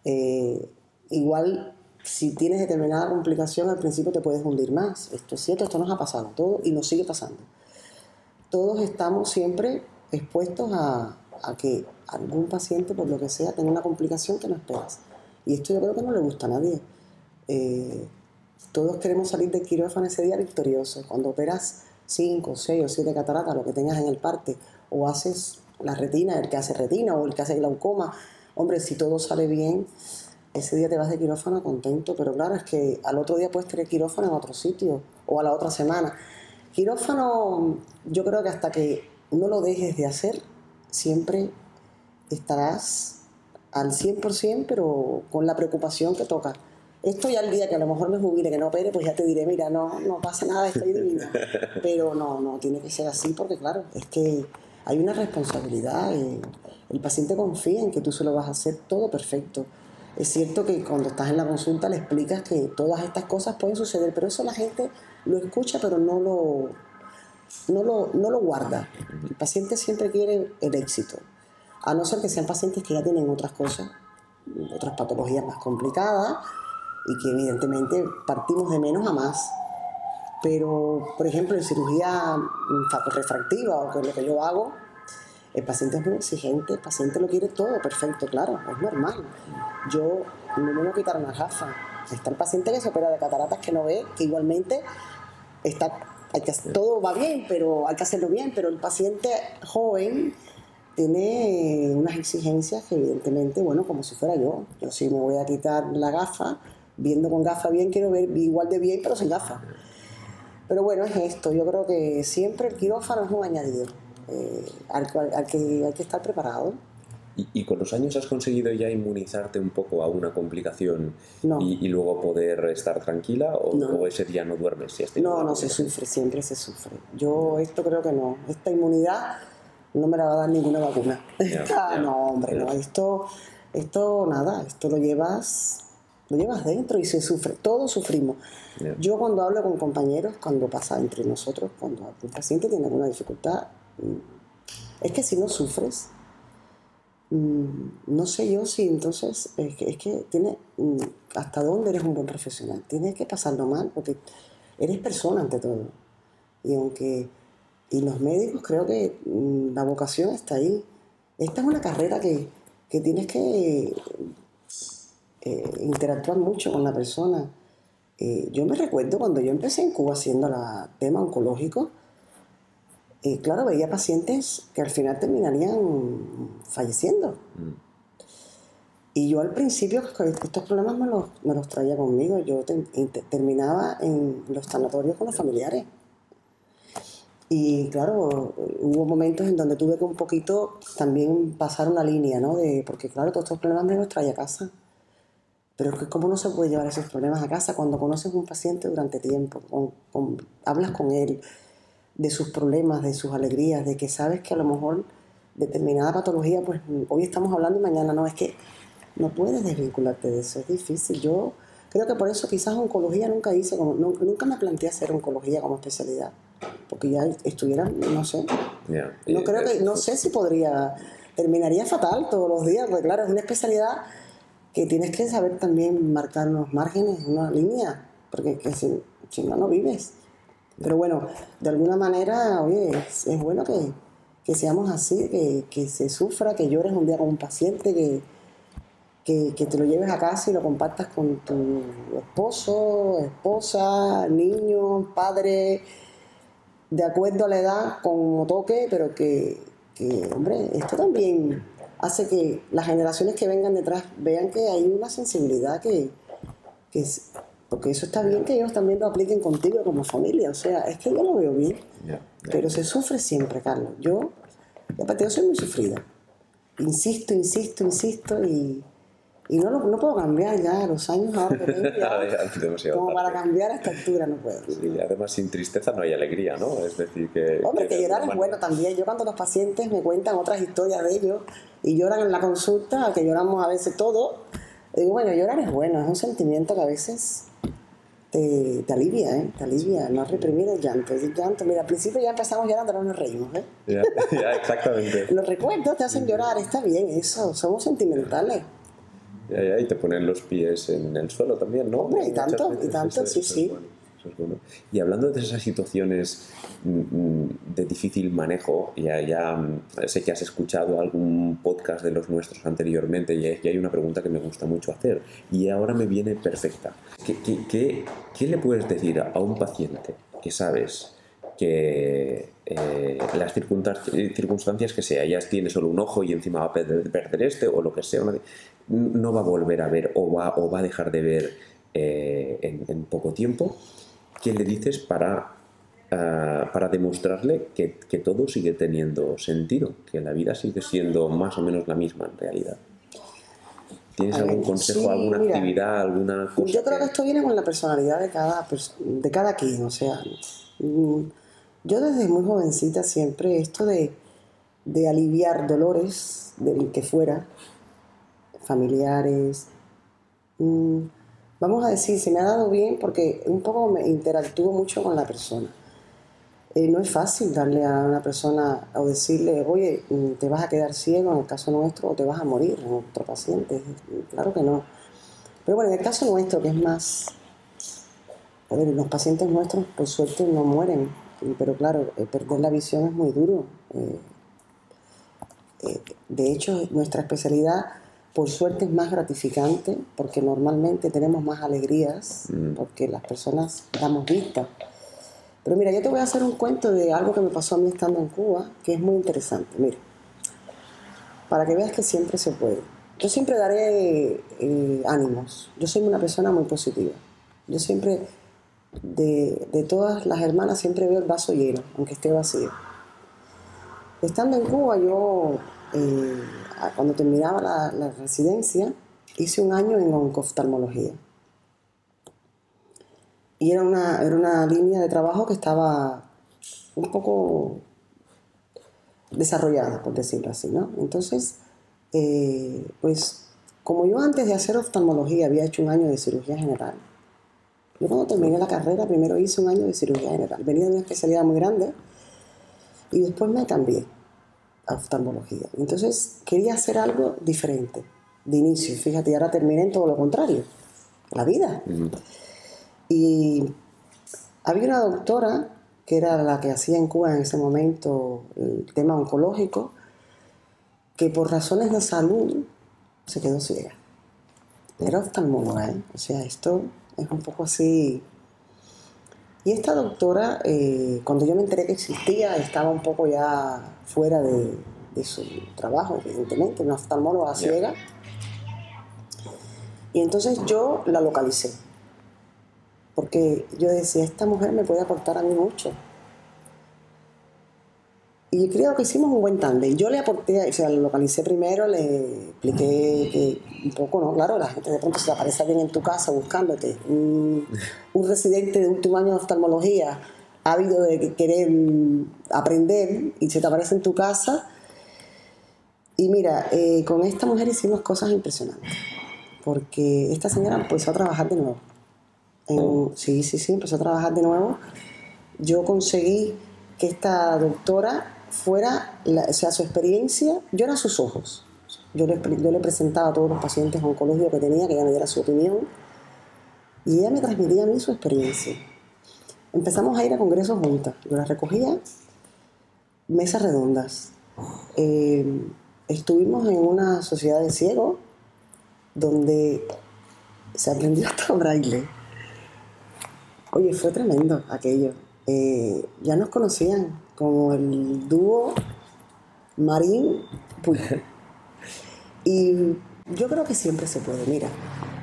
eh, igual si tienes determinada complicación al principio te puedes hundir más. Esto es cierto, esto nos ha pasado todo y nos sigue pasando. Todos estamos siempre expuestos a, que algún paciente, por lo que sea, tenga una complicación que no esperas. Y esto yo creo que no le gusta a nadie. Eh, todos queremos salir del quirófano ese día victorioso. Cuando operas 5, 6 o 7 cataratas, lo que tengas en el parte, o haces la retina, el que hace retina o el que hace glaucoma, hombre, si todo sale bien, ese día te vas de quirófano contento, pero claro, es que al otro día puedes tener quirófano en otro sitio o a la otra semana. Quirófano, yo creo que hasta que no lo dejes de hacer, siempre estarás al 100%, pero con la preocupación que toca. Esto ya el día que a lo mejor me jubile, que no opere, pues ya te diré, mira, no, no pasa nada, estoy divina. [LAUGHS] Pero no, no, tiene que ser así porque claro, es que hay una responsabilidad. Eh, el paciente confía en que tú se lo vas a hacer todo perfecto. Es cierto que cuando estás en la consulta le explicas que todas estas cosas pueden suceder, pero eso la gente lo escucha, pero no lo, no lo, no lo guarda. El paciente siempre quiere el éxito, a no ser que sean pacientes que ya tienen otras cosas, otras patologías más complicadas y que evidentemente partimos de menos a más. Pero, por ejemplo, en cirugía refractiva o con lo que yo hago, el paciente es muy exigente, el paciente lo quiere todo perfecto, claro, es normal. Yo no me voy a quitar una gafa. Está el paciente que se opera de cataratas que no ve, que igualmente está, hay que, todo va bien, pero hay que hacerlo bien, pero el paciente joven tiene unas exigencias que evidentemente, bueno, como si fuera yo. Yo sí me voy a quitar la gafa, viendo con gafa bien, quiero ver igual de bien, pero sin gafa. Pero bueno, es esto. Yo creo que siempre el quirófano es un añadido eh, al, que hay que estar preparado. ¿Y, con los años has conseguido ya inmunizarte un poco a una complicación y, luego poder estar tranquila o, ese día no duermes? Si no, no se sufre, siempre se sufre. Yo esto creo que no. Esta inmunidad no me la va a dar ninguna vacuna. [LAUGHS] no, hombre, no. Esto, esto nada, esto lo llevas lo llevas dentro y se sufre, todos sufrimos. Yo cuando hablo con compañeros, cuando pasa entre nosotros, cuando un paciente tiene alguna dificultad, mm, es que si no sufres, no sé yo si entonces es que, es tiene mm, hasta dónde eres un buen profesional. Tienes que pasarlo mal porque eres persona ante todo. Y aunque y los médicos creo que la vocación está ahí. Esta es una carrera que, que tienes que eh, interactuar mucho con la persona. Eh, yo me recuerdo cuando yo empecé en Cuba haciendo la tema oncológico, eh, claro, veía pacientes que al final terminarían falleciendo. Mm. Y yo al principio estos problemas me los, me los traía conmigo. Yo terminaba en los sanatorios con los familiares. Y claro, hubo momentos en donde tuve que un poquito también pasar una línea, ¿no? De, porque claro, todos estos problemas me los traía a casa. Pero es que cómo no se puede llevar esos problemas a casa cuando conoces a un paciente durante tiempo, hablas con él de sus problemas, de sus alegrías, de que sabes que a lo mejor determinada patología, pues hoy estamos hablando y mañana no, es que no puedes desvincularte de eso, es difícil. Yo creo que por eso quizás oncología nunca hice, como, nunca me planteé hacer oncología como especialidad, porque ya estuviera, no sé, no creo que, no sé si podría, terminaría fatal todos los días, porque claro, es una especialidad que tienes que saber también marcar unos márgenes, una línea, porque si, si, no, no vives. Pero bueno, de alguna manera, oye, es, bueno que, que, seamos así, que, que, se sufra, que llores un día con un paciente, que, que, te lo lleves a casa y lo compartas con tu esposo, esposa, niño, padre, de acuerdo a la edad, como toque, pero que, que hombre, esto también hace que las generaciones que vengan detrás vean que hay una sensibilidad que, que porque eso está bien que ellos también lo apliquen contigo como familia, o sea, es que yo lo veo bien, pero se sufre siempre, Carlos. Yo, aparte yo soy muy sufrida, insisto, insisto, insisto y, Y no, no puedo cambiar ya, los años ahora que tengo ya, como para cambiar a esta altura no puedo. Sí, además sin tristeza no hay alegría, ¿no? Es decir, que... Hombre, que, llorar es bueno también. Yo cuando los pacientes me cuentan otras historias de ellos y lloran en la consulta, que lloramos a veces todo, digo, bueno, llorar es bueno, es un sentimiento que a veces te, te, alivia, ¿eh? Te alivia, no reprimir el llanto. El llanto, mira, al principio ya empezamos llorando, ahora nos reímos, ¿eh? [LAUGHS] Ya, exactamente. los recuerdos te hacen llorar, está bien eso, somos sentimentales. Ya, ya, y te ponen los pies en el suelo también, ¿no? Hombre, y tanto, y tanto, sí, sí. Y hablando de esas situaciones mm, mm, de difícil manejo, ya, ya mm, sé que has escuchado algún podcast de los nuestros anteriormente y hay una pregunta que me gusta mucho hacer y ahora me viene perfecta. ¿Qué, qué, qué, le puedes decir a un paciente que sabes que eh, las circunstancias que sea, ya tiene solo un ojo y encima va a perder este o lo que sea, no va a volver a ver o va, o va a dejar de ver eh, en poco tiempo? ¿Qué le dices para, ah, para demostrarle que, todo sigue teniendo sentido, que la vida sigue siendo más o menos la misma en realidad? ¿Tienes algún consejo, alguna actividad, alguna cosa? Yo creo que... esto viene con la personalidad de cada, de cada quien, o sea, mm, yo desde muy jovencita siempre esto de, de aliviar dolores del que fuera, familiares, mm, vamos a decir, se me ha dado bien porque un poco me interactúo mucho con la persona. Eh, no es fácil darle a una persona o decirle, oye, mm, te vas a quedar ciego en el caso nuestro o te vas a morir en otro paciente. Claro que no. Pero bueno, en el caso nuestro, que es más... A ver, los pacientes nuestros, por suerte, no mueren. Pero claro, eh, perder la visión es muy duro. Eh, de hecho, nuestra especialidad por suerte es más gratificante porque normalmente tenemos más alegrías mm. porque las personas damos vista. Pero mira, yo te voy a hacer un cuento de algo que me pasó a mí estando en Cuba, que es muy interesante. Mira, para que veas que siempre se puede. Yo siempre daré eh, ánimos. Yo soy una persona muy positiva. Yo siempre, de, de todas las hermanas, siempre veo el vaso lleno, aunque esté vacío. Estando en Cuba, yo eh, cuando terminaba la, residencia, hice un año en oncoftalmología. Y era una, era una línea de trabajo que estaba un poco desarrollada, por decirlo así, ¿no? Entonces, eh, pues como yo antes de hacer oftalmología había hecho un año de cirugía general, yo cuando terminé la carrera primero hice un año de cirugía general. Venía de una especialidad muy grande y después me cambié oftalmología. Entonces quería hacer algo diferente de inicio. Fíjate, y ahora terminé en todo lo contrario, la vida. Y había una doctora que era la que hacía en Cuba en ese momento el tema oncológico, que por razones de salud se quedó ciega. Era oftalmóloga, ¿eh? o sea, esto es un poco así y esta doctora, eh, cuando yo me enteré que existía, estaba un poco ya fuera de, su trabajo, evidentemente, una oftalmóloga ciega. Y entonces yo la localicé, porque yo decía, esta mujer me puede aportar a mí mucho. Y creo que hicimos un buen tándem. Yo le aporté, o sea, lo localicé primero, le expliqué que un poco, ¿no? Claro, la gente de pronto se aparece alguien en tu casa buscándote. Un, residente de último año de oftalmología habido de querer aprender y se te aparece en tu casa. Y mira, eh, con esta mujer hicimos cosas impresionantes. Porque esta señora empezó a trabajar de nuevo. Sí, sí, sí, empezó a trabajar de nuevo. Yo conseguí que esta doctora fuera, sea, su experiencia, yo era sus ojos. Yo le, yo le presentaba a todos los pacientes oncológicos que tenía, que ella me diera su opinión, y ella me transmitía a mí su experiencia. Empezamos a ir a congresos juntas. Yo las recogía, mesas redondas. Eh, estuvimos en una sociedad de ciegos donde se aprendió [LAUGHS] hasta braille. Oye, fue tremendo aquello. Eh, ya nos conocían, como el dúo Marín Puy. [LAUGHS] Y yo creo que siempre se puede. Mira,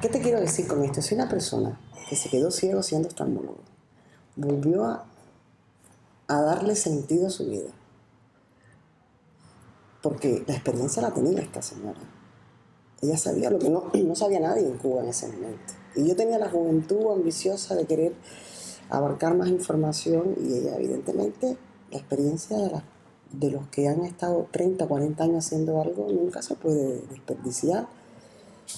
¿qué te quiero decir con esto? Si una persona que se quedó ciego siendo oftalmólogo volvió a, a darle sentido a su vida, porque la experiencia la tenía esta señora. ella sabía lo que no, [CLEARS THROAT] no sabía nadie en Cuba en ese momento. Y yo tenía la juventud ambiciosa de querer abarcar más información y ella evidentemente la experiencia de, los que han estado 30, 40 años haciendo algo nunca se puede desperdiciar.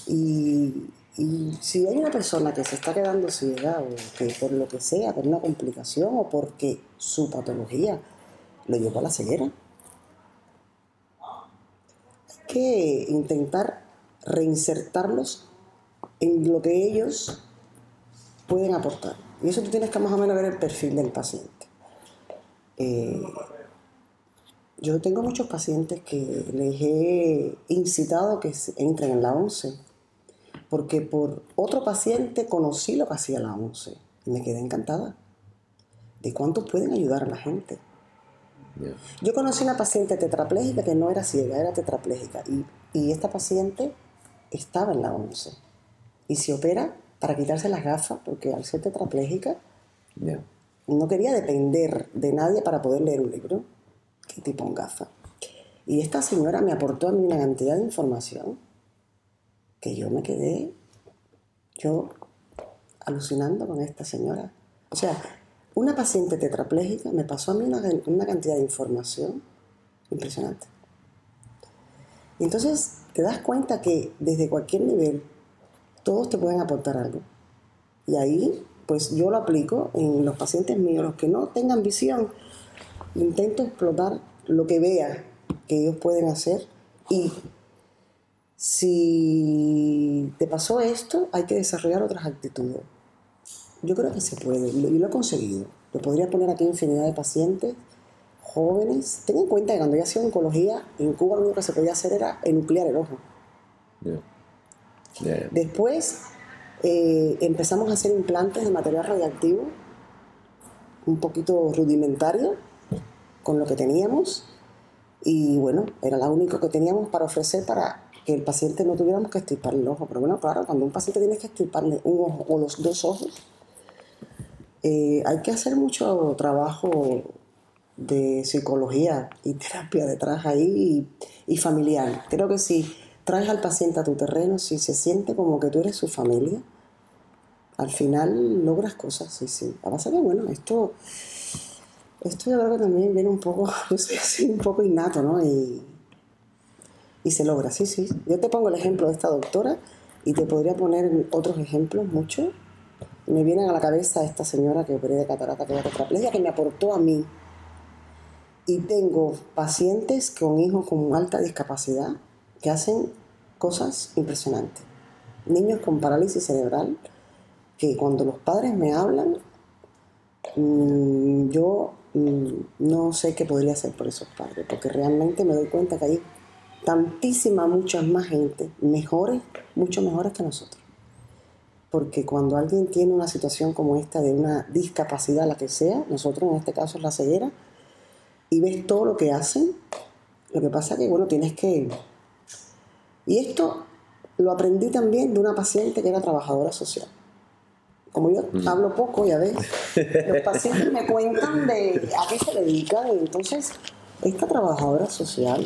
Y, y si hay una persona que se está quedando ciega o que por lo que sea, por una complicación o porque su patología lo llevó a la ceguera, hay que intentar reinsertarlos en lo que ellos pueden aportar. Y eso tú tienes que más o menos ver el perfil del paciente. Eh, yo tengo muchos pacientes que les he incitado que entren en la 11, porque por otro paciente conocí lo que hacía la 11 y me quedé encantada de cuánto pueden ayudar a la gente. Yo conocí una paciente tetrapléjica que no era ciega, era tetrapléjica, y, y esta paciente estaba en la 11 y se opera para quitarse las gafas, porque al ser tetrapléjica no quería depender de nadie para poder leer un libro, que tipo un gafa. Y esta señora me aportó a mí una cantidad de información que yo me quedé, yo alucinando con esta señora. O sea, una paciente tetrapléjica me pasó a mí una, una cantidad de información impresionante. Y entonces te das cuenta que desde cualquier nivel todos te pueden aportar algo. Y ahí, pues yo lo aplico en los pacientes míos, los que no tengan visión, intento explotar lo que vea que ellos pueden hacer y si te pasó esto, hay que desarrollar otras actitudes. Yo creo que se puede y lo he conseguido. Lo podría poner aquí infinidad de pacientes jóvenes. Ten en cuenta que cuando yo hacía oncología, en Cuba lo único que se podía hacer era enuclear el ojo. Después eh, empezamos a hacer implantes de material radiactivo, un poquito rudimentario, con lo que teníamos. Y bueno, era lo único que teníamos para ofrecer para que el paciente no tuviéramos que estirparle el ojo. Pero bueno, claro, cuando un paciente tiene que estirparle un ojo o los dos ojos, eh, hay que hacer mucho trabajo de psicología y terapia detrás ahí y, y familiar. Creo que sí traes al paciente a tu terreno, si se siente como que tú eres su familia, al final logras cosas, sí, sí. A base que, bueno, esto, esto yo creo que también viene un poco, [LAUGHS] así, un poco innato, ¿no? Y, y se logra, sí, sí. Yo te pongo el ejemplo de esta doctora y te podría poner otros ejemplos, muchos. Me vienen a la cabeza esta señora que operé de catarata, que era tetraplegia, que me aportó a mí. Y tengo pacientes con hijos con alta discapacidad que hacen cosas impresionantes. Niños con parálisis cerebral, que cuando los padres me hablan, mm, yo mm, no sé qué podría hacer por esos padres, porque realmente me doy cuenta que hay tantísima, mucha más gente, mejores, mucho mejores que nosotros. Porque cuando alguien tiene una situación como esta de una discapacidad, la que sea, nosotros en este caso es la ceguera, y ves todo lo que hacen, lo que pasa es que, bueno, tienes que y esto lo aprendí también de una paciente que era trabajadora social. Como yo mm. hablo poco, ya ves, [LAUGHS] los pacientes me cuentan de a qué se dedican y entonces esta trabajadora social,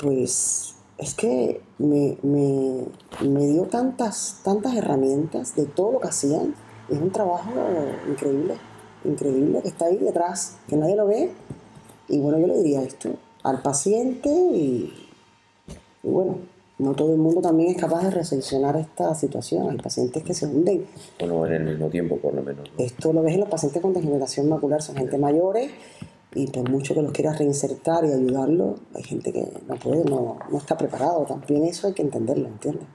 pues es que me, dio tantas, tantas herramientas de todo lo que hacían. Es un trabajo increíble, increíble que está ahí detrás, que nadie lo ve. Y bueno, yo le diría esto al paciente y y bueno, no todo el mundo también es capaz de recepcionar esta situación. Hay pacientes que se hunden. O no en el mismo tiempo, por lo menos. Esto lo ves en los pacientes con degeneración macular, son gente mayores y por mucho que los quieras reinsertar y ayudarlo, hay gente que no puede, no, no está preparado. También eso hay que entenderlo, ¿entiendes?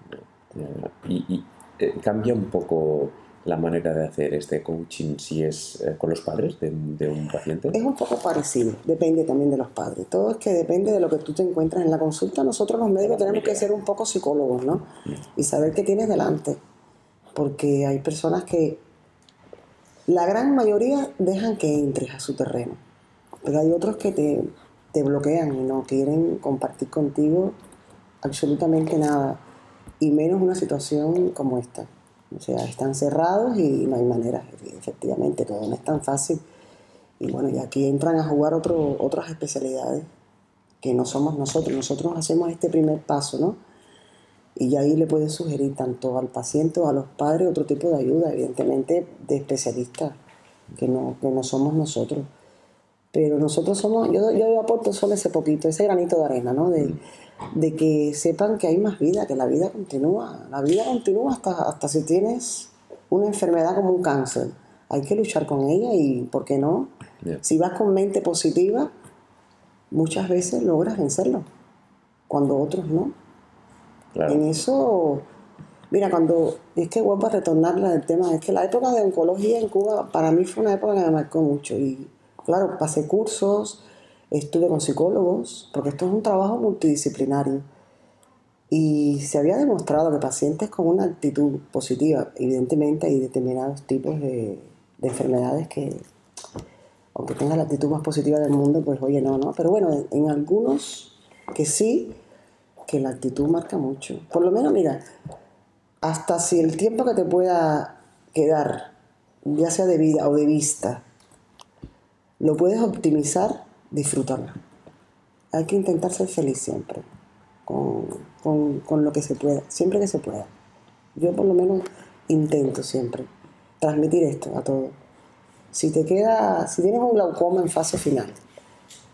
Y, y eh, cambia un poco la manera de hacer este coaching si es eh, con los padres de, un paciente? Es un poco parecido, depende también de los padres. Todo es que depende de lo que tú te encuentras en la consulta. Nosotros los médicos tenemos que ser un poco psicólogos, ¿no? Y saber qué tienes delante. Porque hay personas que, la gran mayoría dejan que entres a su terreno. Pero hay otros que te, te bloquean y no quieren compartir contigo absolutamente nada. Y menos una situación como esta. O sea, están cerrados y no hay manera, efectivamente, todo no es tan fácil. Y bueno, y aquí entran a jugar otro, otras especialidades que no somos nosotros. Nosotros hacemos este primer paso, ¿no? Y ahí le puedes sugerir tanto al paciente o a los padres otro tipo de ayuda, evidentemente de especialistas, que no, que no somos nosotros. Pero nosotros somos, yo, yo aporto solo ese poquito, ese granito de arena, ¿no? De, de que sepan que hay más vida, que la vida continúa. La vida continúa hasta, hasta si tienes una enfermedad como un cáncer. Hay que luchar con ella y, ¿por qué no? Si vas con mente positiva, muchas veces logras vencerlo, cuando otros no. En eso, mira, cuando, es que vuelvo a retornarle al tema, es que la época de oncología en Cuba para mí fue una época que me marcó mucho y claro, pasé cursos, estuve con psicólogos, porque esto es un trabajo multidisciplinario. Y se había demostrado que pacientes con una actitud positiva, evidentemente hay determinados tipos de, enfermedades que, aunque tenga la actitud más positiva del mundo, pues oye, no, no. Pero bueno, en, algunos que sí, que la actitud marca mucho. Por lo menos, mira, hasta si el tiempo que te pueda quedar, ya sea de vida o de vista, lo puedes optimizar, disfrutarlo. Hay que intentar ser feliz siempre con, lo que se pueda, siempre que se pueda. Yo por lo menos intento siempre transmitir esto a todos. Si te queda, si tienes un glaucoma en fase final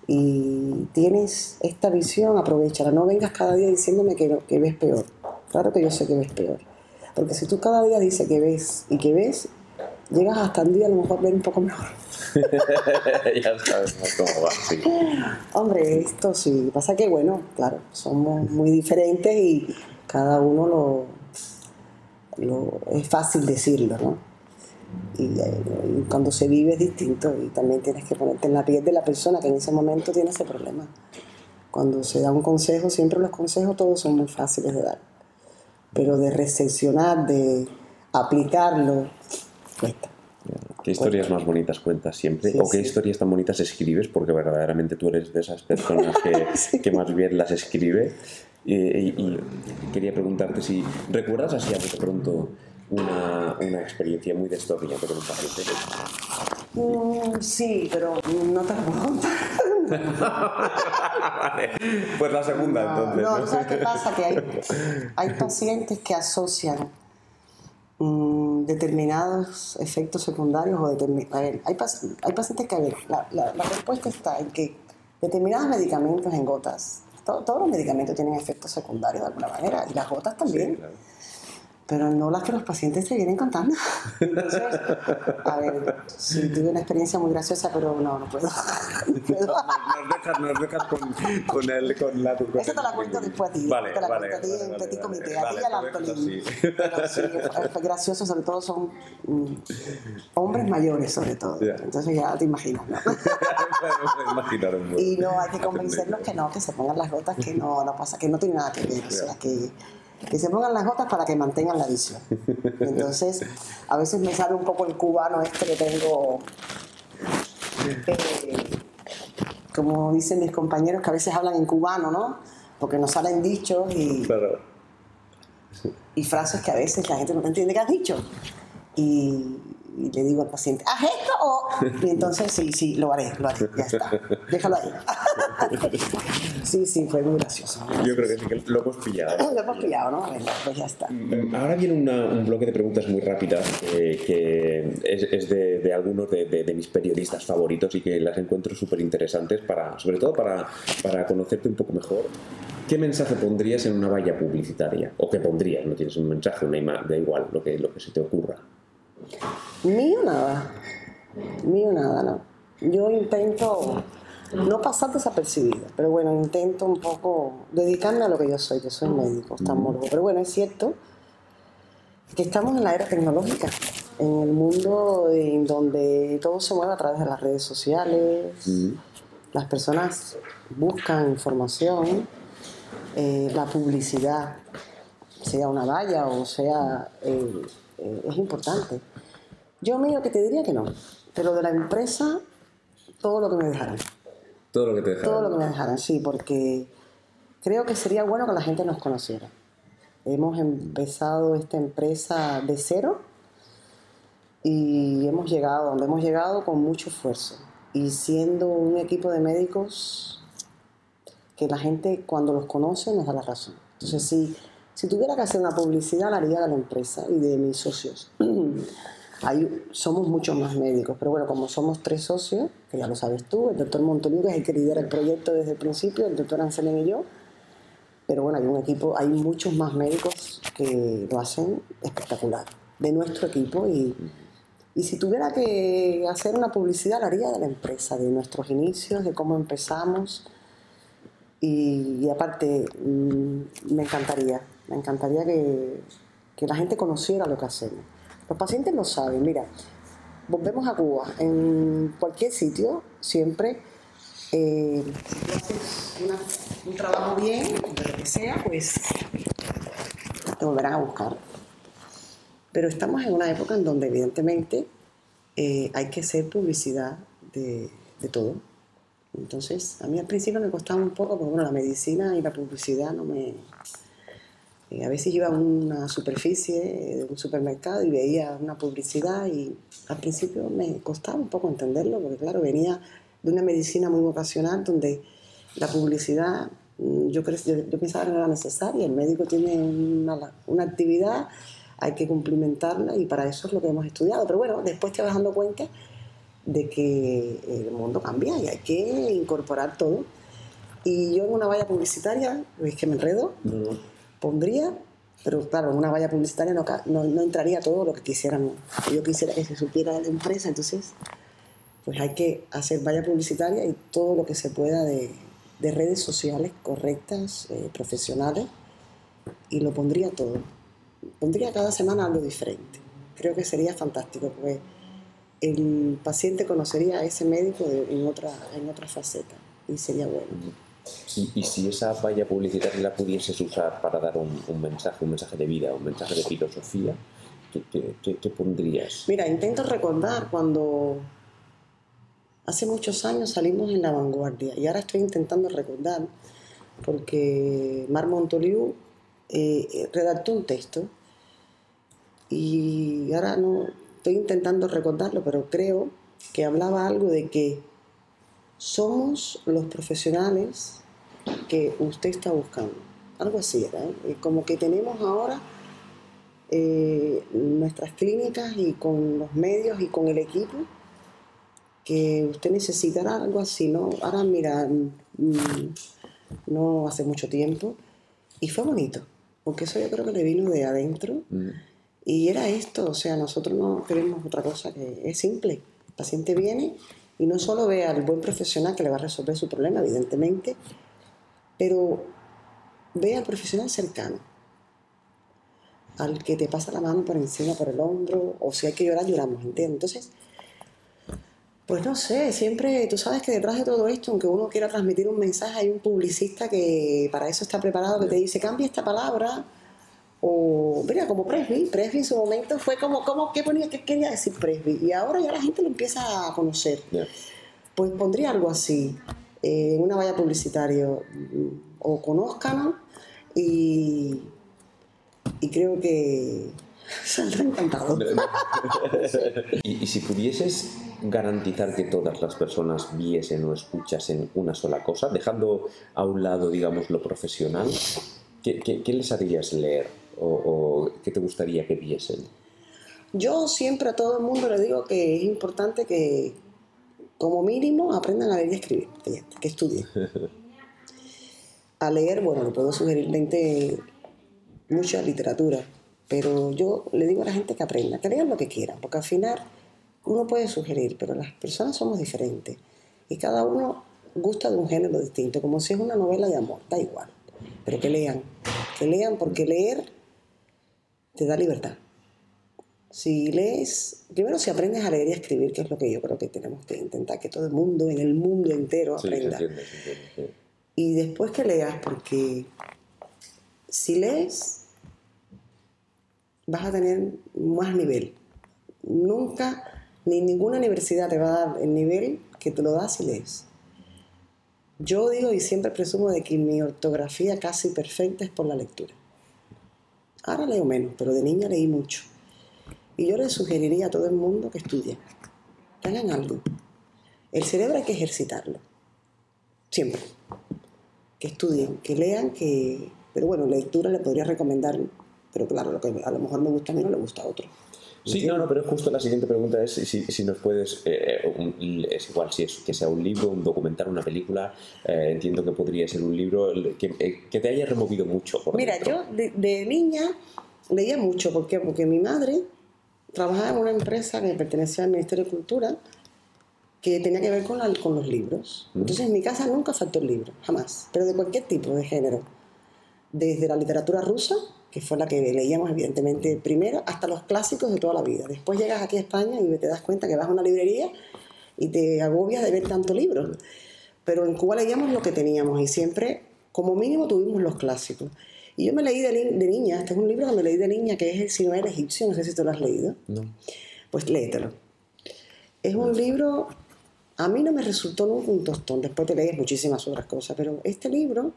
y tienes esta visión, aprovechala. No vengas cada día diciéndome que, que ves peor. Claro que yo sé que ves peor. Porque si tú cada día dices que ves y que ves, llegas hasta un día a lo mejor ver un poco mejor. [LAUGHS] ya sabemos cómo va, sí. Hombre, esto sí. Pasa que, bueno, claro, somos muy diferentes y cada uno lo, lo es fácil decirlo, ¿no? Y, y, cuando se vive es distinto y también tienes que ponerte en la piel de la persona que en ese momento tiene ese problema. Cuando se da un consejo, siempre los consejos todos son muy fáciles de dar, pero de recepcionar, de aplicarlo, cuesta. ¿Qué historias más bonitas cuentas siempre? ¿O qué historias tan bonitas escribes? Porque verdaderamente tú eres de esas personas que, [LAUGHS] que más bien las escribe. Y, quería preguntarte si recuerdas así de pronto una, una experiencia muy de historia con un paciente. Mm, sí, pero no te lo puedo contar. [LAUGHS] Pues la segunda entonces. No, ¿sabes qué pasa? Que hay, hay pacientes que asocian Mm, determinados efectos secundarios o determinados... A ver, hay, hay, pacientes que, a ver, la, la, respuesta está en que determinados medicamentos en gotas, todos los medicamentos tienen efectos secundarios de alguna manera, y las gotas también pero no las que los pacientes se vienen contando. Entonces, a ver, sí, tuve una experiencia muy graciosa, pero no, no puedo. [LAUGHS] No puedo. Nos dejas, nos dejas con, con, el, con la... Con Eso te la cuento después a ti. Vale, te la vale, cuento a ti en Petit Comité, a ti y al Antolín. Pero sí, fue gracioso, sobre todo son mm, hombres mayores, sobre todo. Entonces ya te imaginas, ¿no? [LAUGHS] y no, hay que convencerlos que no, que se pongan las gotas, que no, no pasa, que no tiene nada que ver, o sea, que que se pongan las gotas para que mantengan la visión. [LAUGHS] Entonces, a veces me sale un poco el cubano este que tengo, eh, como dicen mis compañeros que a veces hablan en cubano, ¿no? Porque nos salen dichos y, y frases que a veces la gente no entiende que has dicho. Y, y le digo al paciente, ¿haz esto o...? Y entonces, sí, sí, lo haré, lo haré, ya está. Déjalo ahí. [LAUGHS] sí, sí, fue muy gracioso. Yo creo que sí, que lo hemos pillado. [LAUGHS] lo hemos pillado, ¿no? pues ya está. Mm, ahora viene un bloque de preguntas muy rápidas que es, de, de, algunos de, de, mis periodistas favoritos y que las encuentro súper interesantes, para, sobre todo para, para conocerte un poco mejor. ¿Qué mensaje pondrías en una valla publicitaria? ¿O qué pondrías? No tienes un mensaje, una imagen, da igual, lo que, lo que se te ocurra. Mío nada. Mío nada, no. Yo intento no pasar desapercibida, pero bueno, intento un poco dedicarme a lo que yo soy, que soy médico, oftalmólogo. Pero bueno, es cierto que estamos en la era tecnológica, en el mundo en donde todo se mueve a través de las redes sociales, las personas buscan información, eh, la publicidad, sea una valla o sea, eh, eh, es importante. Yo medio que te diría que no, pero de la empresa, todo lo que me dejaran. Todo lo que te dejaran. Todo lo que me dejaran, sí, porque creo que sería bueno que la gente nos conociera. Hemos empezado esta empresa de cero y hemos llegado donde hemos llegado con mucho esfuerzo y siendo un equipo de médicos que la gente cuando los conoce nos da la razón. Entonces, si, Si tuviera que hacer una publicidad, la haría de la empresa y de mis socios. [CLEARS THROAT] Somos muchos más médicos, pero bueno, como somos tres socios, que ya lo sabes tú, el doctor Montoliu, que es el que lidera el proyecto desde el principio, el doctor Anselén y yo, pero bueno, hay un equipo, hay muchos más médicos que lo hacen espectacular, de nuestro equipo, y, y si tuviera que hacer una publicidad, la haría de la empresa, de nuestros inicios, de cómo empezamos, y, aparte, mm, me encantaría, me encantaría que, que la gente conociera lo que hacemos. Los pacientes lo saben, mira, volvemos a Cuba, en cualquier sitio, siempre, eh, si haces un trabajo bien, de lo que sea, pues te volverán a buscar. Pero estamos en una época en donde evidentemente eh, hay que hacer publicidad de, de, todo. Entonces, a mí al principio me costaba un poco, porque bueno, la medicina y la publicidad no me, a veces iba a una superficie de un supermercado y veía una publicidad y al principio me costaba un poco entenderlo porque claro, venía de una medicina muy vocacional donde la publicidad mm, yo, yo, pensaba que no era necesaria, el médico tiene una, una, actividad, hay que cumplimentarla y para eso es lo que hemos estudiado. Pero bueno, después te vas dando cuenta de que el mundo cambia y hay que incorporar todo. Y yo en una valla publicitaria, es que me enredo, pondría, pero claro, una valla publicitaria no, no, entraría todo lo que quisieran. Yo quisiera que se supiera de la empresa, entonces pues hay que hacer valla publicitaria y todo lo que se pueda de, de redes sociales correctas, eh, profesionales, y lo pondría todo. Pondría cada semana algo diferente. Creo que sería fantástico, porque el paciente conocería a ese médico en, otra, en otra faceta y sería bueno. Y, si esa valla publicitaria la pudieses usar para dar un, mensaje, un mensaje de vida, un mensaje de filosofía, ¿qué, pondrías? Mira, intento recordar cuando hace muchos años salimos en la vanguardia y ahora estoy intentando recordar porque Mar Montoliu eh, redactó un texto y ahora no estoy intentando recordarlo, pero creo que hablaba algo de que somos los profesionales que usted está buscando. Algo así era, ¿eh? como que tenemos ahora eh, nuestras clínicas y con los medios y con el equipo que usted necesitará algo así, ¿no? Ahora mira, mm, no hace mucho tiempo y fue bonito, porque eso yo creo que le vino de adentro mm. y era esto, o sea, nosotros no queremos otra cosa que es simple, el paciente viene y no solo ve al buen profesional que le va a resolver su problema, evidentemente, pero ve al profesional cercano, al que te pasa la mano por encima, por el hombro, o si hay que llorar, lloramos, ¿entiendes? Entonces, pues no sé, siempre, tú sabes que detrás de todo esto, aunque uno quiera transmitir un mensaje, hay un publicista que para eso está preparado, que te dice, cambia esta palabra, o mira, como Presby, Presby en su momento fue como, como ¿qué, ponía, qué quería decir Presby? Y ahora ya la gente lo empieza a conocer. Pues pondría algo así, eh, en una valla publicitaria, mm, o conozcan y, y creo que [LAUGHS] saldrá encantado. [LAUGHS] y, y si pudieses garantizar que todas las personas viesen o escuchasen una sola cosa, dejando a un lado, digamos, lo profesional, ¿qué, qué les harías leer? o, qué te gustaría que viesen? Yo siempre a todo el mundo le digo que es importante que, como mínimo, aprendan a leer y escribir, que, estudien. [LAUGHS] A leer, bueno, le puedo sugerir mucha literatura, pero yo le digo a la gente que aprenda, que lean lo que quieran, porque al final uno puede sugerir, pero las personas somos diferentes y cada uno gusta de un género distinto, como si es una novela de amor, da igual, pero que lean, que lean porque leer te da libertad. Si lees, primero si aprendes a leer y a escribir, que es lo que yo creo que tenemos que intentar que todo el mundo, en el mundo entero, aprenda. Y después que leas, porque si lees, vas a tener más nivel. Nunca, ni ninguna universidad te va a dar el nivel que te lo das si lees. Yo digo y siempre presumo de que mi ortografía casi perfecta es por la lectura. Ahora leo menos, pero de niña leí mucho. Y yo le sugeriría a todo el mundo que estudien, que hagan algo. El cerebro hay que ejercitarlo, siempre. Que estudien, que lean, que, Pero bueno, lectura le podría recomendar, pero claro, lo que a lo mejor me gusta a mí no le gusta a otro. Sí, no, no, pero justo la siguiente pregunta es si, si nos puedes, eh, eh, es igual si es que sea un libro, un documental, una película, eh, entiendo que podría ser un libro que, que te haya removido mucho. Por Mira, yo de, niña leía mucho, ¿por qué? Porque mi madre trabajaba en una empresa que pertenecía al Ministerio de Cultura que tenía que ver con, con los libros. Entonces en mi casa nunca faltó el libro, jamás, pero de cualquier tipo de género. Desde la literatura rusa que fue la que leíamos evidentemente primero, hasta los clásicos de toda la vida. Después llegas aquí a España y te das cuenta que vas a una librería y te agobias de ver tanto libro. Pero en Cuba leíamos lo que teníamos y siempre, como mínimo, tuvimos los clásicos. Y yo me leí de, niña, este es un libro que me leí de niña, que es El Sinoel Egipcio, no sé si tú lo has leído. No. Pues léetelo. Es un libro, a mí no me resultó nunca un tostón, después te lees muchísimas otras cosas, pero este libro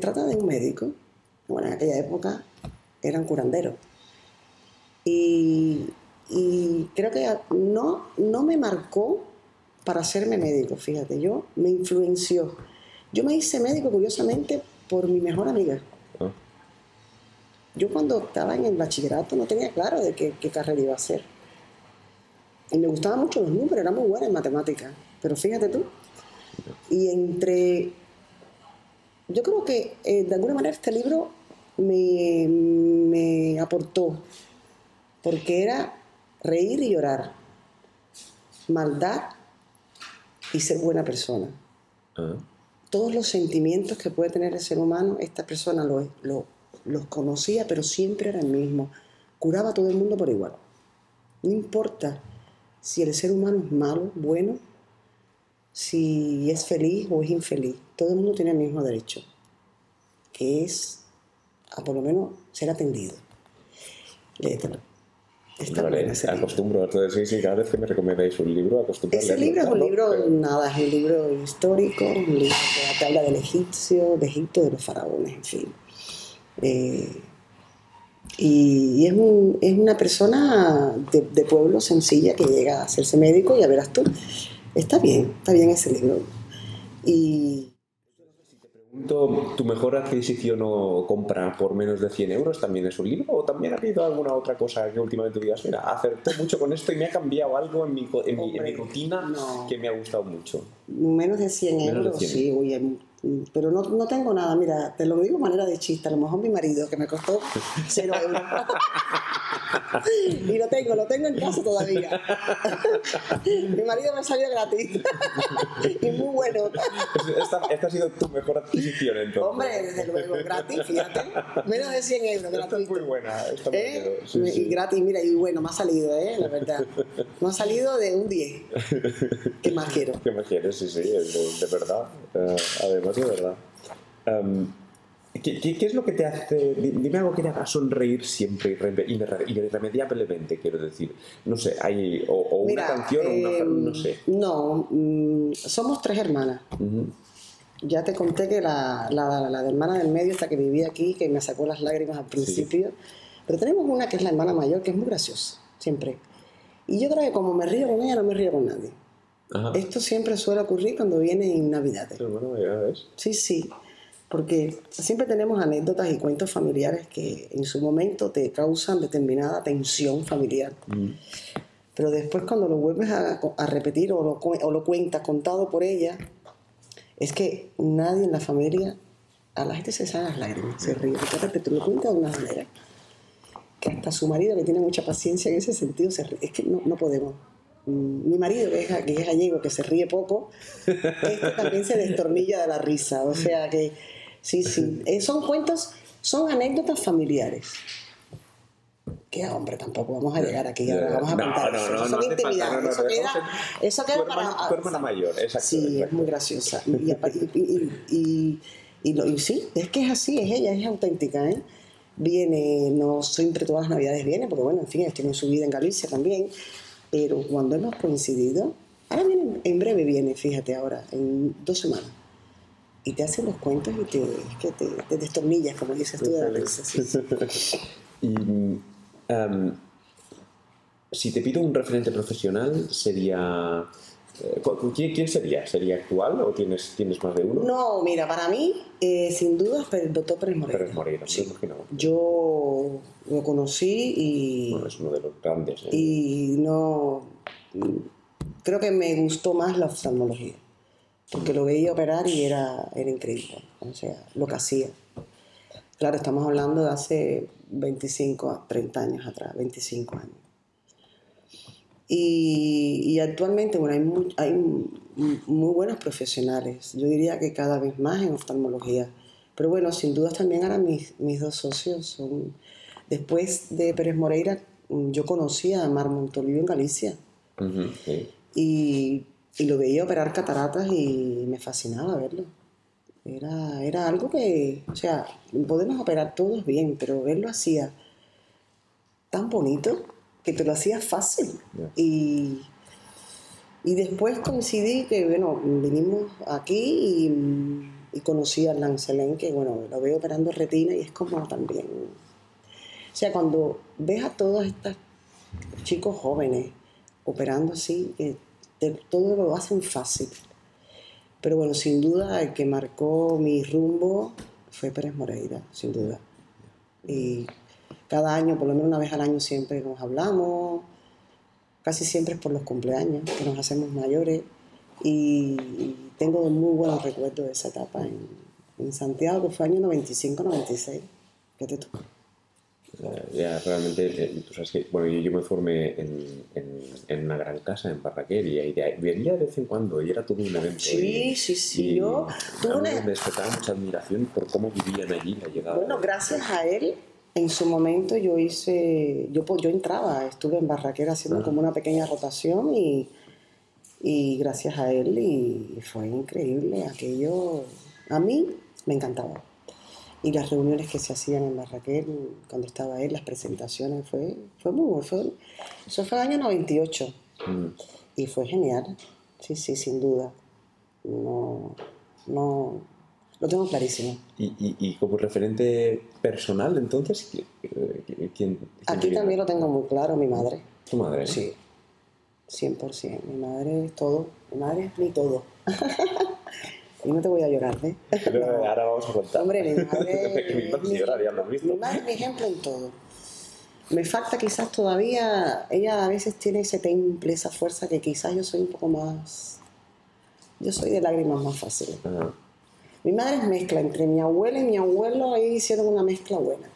trata de un médico bueno, en aquella época eran curanderos. Y, creo que no, no me marcó para hacerme médico, fíjate, yo me influenció. Yo me hice médico curiosamente por mi mejor amiga. Ah. Yo cuando estaba en el bachillerato no tenía claro de qué, carrera iba a hacer. Y me gustaban mucho los números, era muy buena en matemáticas. Pero fíjate tú. Y entre... Yo creo que eh, de alguna manera este libro me, aportó, porque era reír y llorar, maldad y ser buena persona. Ah. Todos los sentimientos que puede tener el ser humano, esta persona lo, los conocía, pero siempre era el mismo. Curaba a todo el mundo por igual. No importa si el ser humano es malo, bueno, si es feliz o es infeliz. Todo el mundo tiene el mismo derecho, que es a por lo menos ser atendido. Léetelo. Está acostumbro, entonces sí, sí, cada vez que me recomendáis un libro, acostumbro Ese libro es un libro, nada, es un libro histórico, un libro que habla del egipcio, de Egipto, de los faraones, en fin. Eh, y, es, un, es, una persona de, de, pueblo sencilla que llega a hacerse médico, y ya verás tú, está bien, está bien ese libro. Y ¿Tu mejor adquisición o compra por menos de 100 euros también es un libro? ¿O también ha habido alguna otra cosa que últimamente digas, mira, acerté mucho con esto y me ha cambiado algo en mi, en mi, rutina que me ha gustado mucho? Menos de 100 euros, sí, oye, pero no, no, tengo nada, mira, te lo digo de manera de chiste, a lo mejor mi marido, que me costó cero euros. [LAUGHS] y lo tengo, lo tengo en casa todavía. [LAUGHS] mi marido me salió gratis. [LAUGHS] y muy bueno. Esta, esta, ha sido tu mejor adquisición entonces. Hombre, desde luego, gratis, fíjate. Menos de 100 euros. Esta es muy buena. Esta ¿Eh? y gratis, mira, y bueno, me ha salido, ¿eh? La verdad. Me ha salido de un 10. ¿Qué más quiero? ¿Qué más quieres? Sí, sí, de, de verdad. Uh, además, de verdad. Um, ¿qué, qué, es lo que te hace.? Dime algo que te haga sonreír siempre irremediablemente, quiero decir. No sé, hay. O, una canción o una. Em, no sé. No, mm, somos tres hermanas. Ya te conté que la, la, la, hermana del medio, esta que vivía aquí, que me sacó las lágrimas al principio. Pero tenemos una que es la hermana mayor, que es muy graciosa, siempre. Y yo creo que como me río con ella, no me río con nadie. Esto siempre suele ocurrir cuando viene en Navidades. bueno, ya ves. Sí, sí, porque siempre tenemos anécdotas y cuentos familiares que en su momento te causan determinada tensión familiar. Mm. Pero después cuando lo vuelves a, repetir o lo, o lo cuentas contado por ella, es que nadie en la familia, a la gente se salen las lágrimas, se ríe. Porque tú lo cuentas de una manera que hasta su marido, que tiene mucha paciencia en ese sentido, se ríe. Es que no, no podemos mi marido, que es, gallego, que se ríe poco, este también se destornilla de la risa. O sea que, sí, sí. Eh, son cuentos, son anécdotas familiares. Que hombre, tampoco vamos a llegar aquí, vamos a contar no, no, eso. son intimidades. eso queda, eso queda para. Tu hermana mayor, exacto. Sí, es muy graciosa. Y, y, y, sí, es que es así, es ella, es auténtica, ¿eh? Viene, no siempre todas las navidades viene, porque bueno, en fin, tiene su vida en Galicia también pero cuando hemos coincidido, ahora viene, en breve viene, fíjate ahora, en dos semanas, y te hacen los cuentos y te, que te, destornillas, como dices tú, de la [LAUGHS] y si te pido un referente profesional, sería Eh, ¿Quién, sería? ¿Sería actual o tienes, tienes más de uno? No, mira, para mí, eh, sin duda, el doctor Pérez Moreira. Pérez Moreira, sí. Yo lo conocí y... Bueno, es uno de los grandes. ¿eh? Y no... Creo que me gustó más la oftalmología, porque lo veía operar y era, era increíble, o sea, lo que hacía. Claro, estamos hablando de hace 25 a 30 años atrás, 25 años. Y, actualmente, bueno, hay muy, hay muy buenos profesionales. Yo diría que cada vez más en oftalmología. Pero bueno, sin duda también ahora mis, mis dos socios son... Después de Pérez Moreira, yo conocí a Mar Montolivo en Galicia. y, y, lo veía operar cataratas y me fascinaba verlo. Era, era algo que, o sea, podemos operar todos bien, pero él lo hacía tan bonito que te lo hacía fácil. Y, y después coincidí que, bueno, vinimos aquí y, y conocí a Lancelén, que, bueno, lo veo operando retina y es como también... O sea, cuando ves a todos estos chicos jóvenes operando así, que todo lo hacen fácil. Pero bueno, sin duda el que marcó mi rumbo fue Pérez Moreira, sin duda. Y cada año, por lo menos una vez al año siempre nos hablamos, casi siempre es por los cumpleaños, que nos hacemos mayores, y, tengo muy buenos recuerdos de esa etapa en, en Santiago, que fue año 95-96. ¿Qué te toca? Ya, realmente, eh, tú sabes que, bueno, yo, me formé en, en, una gran casa en Barraquer y ahí venía de vez en cuando y era todo un evento. Sí, sí, sí. yo me despertaba mucha admiración por cómo vivían allí la llegada. Bueno, gracias a él en su momento yo hice, yo, yo entraba, estuve en Barraquera haciendo como una pequeña rotación y, y gracias a él y fue increíble aquello. A mí me encantaba. Y las reuniones que se hacían en Barraquer cuando estaba él, las presentaciones, fue, fue muy bueno. Fue, eso fue el año 98 mm. y fue genial. Sí, sí, sin duda. No, no, lo tengo clarísimo. ¿Y, y, como referente personal, entonces, quién? Aquí también lo tengo muy claro, mi madre. ¿Tu madre? Sí, 100%. Mi madre es todo. Mi madre es mi todo. [LAUGHS] y no te voy a llorar, ¿eh? [LAUGHS] Ahora vamos a contar. Hombre, mi madre. [LAUGHS] mi, mi madre es mi ejemplo en todo. Me falta quizás todavía, ella a veces tiene ese temple, esa fuerza que quizás yo soy un poco más, yo soy de lágrimas más fáciles. Mi madre es mezcla entre mi abuela y mi abuelo, ahí hicieron una mezcla buena.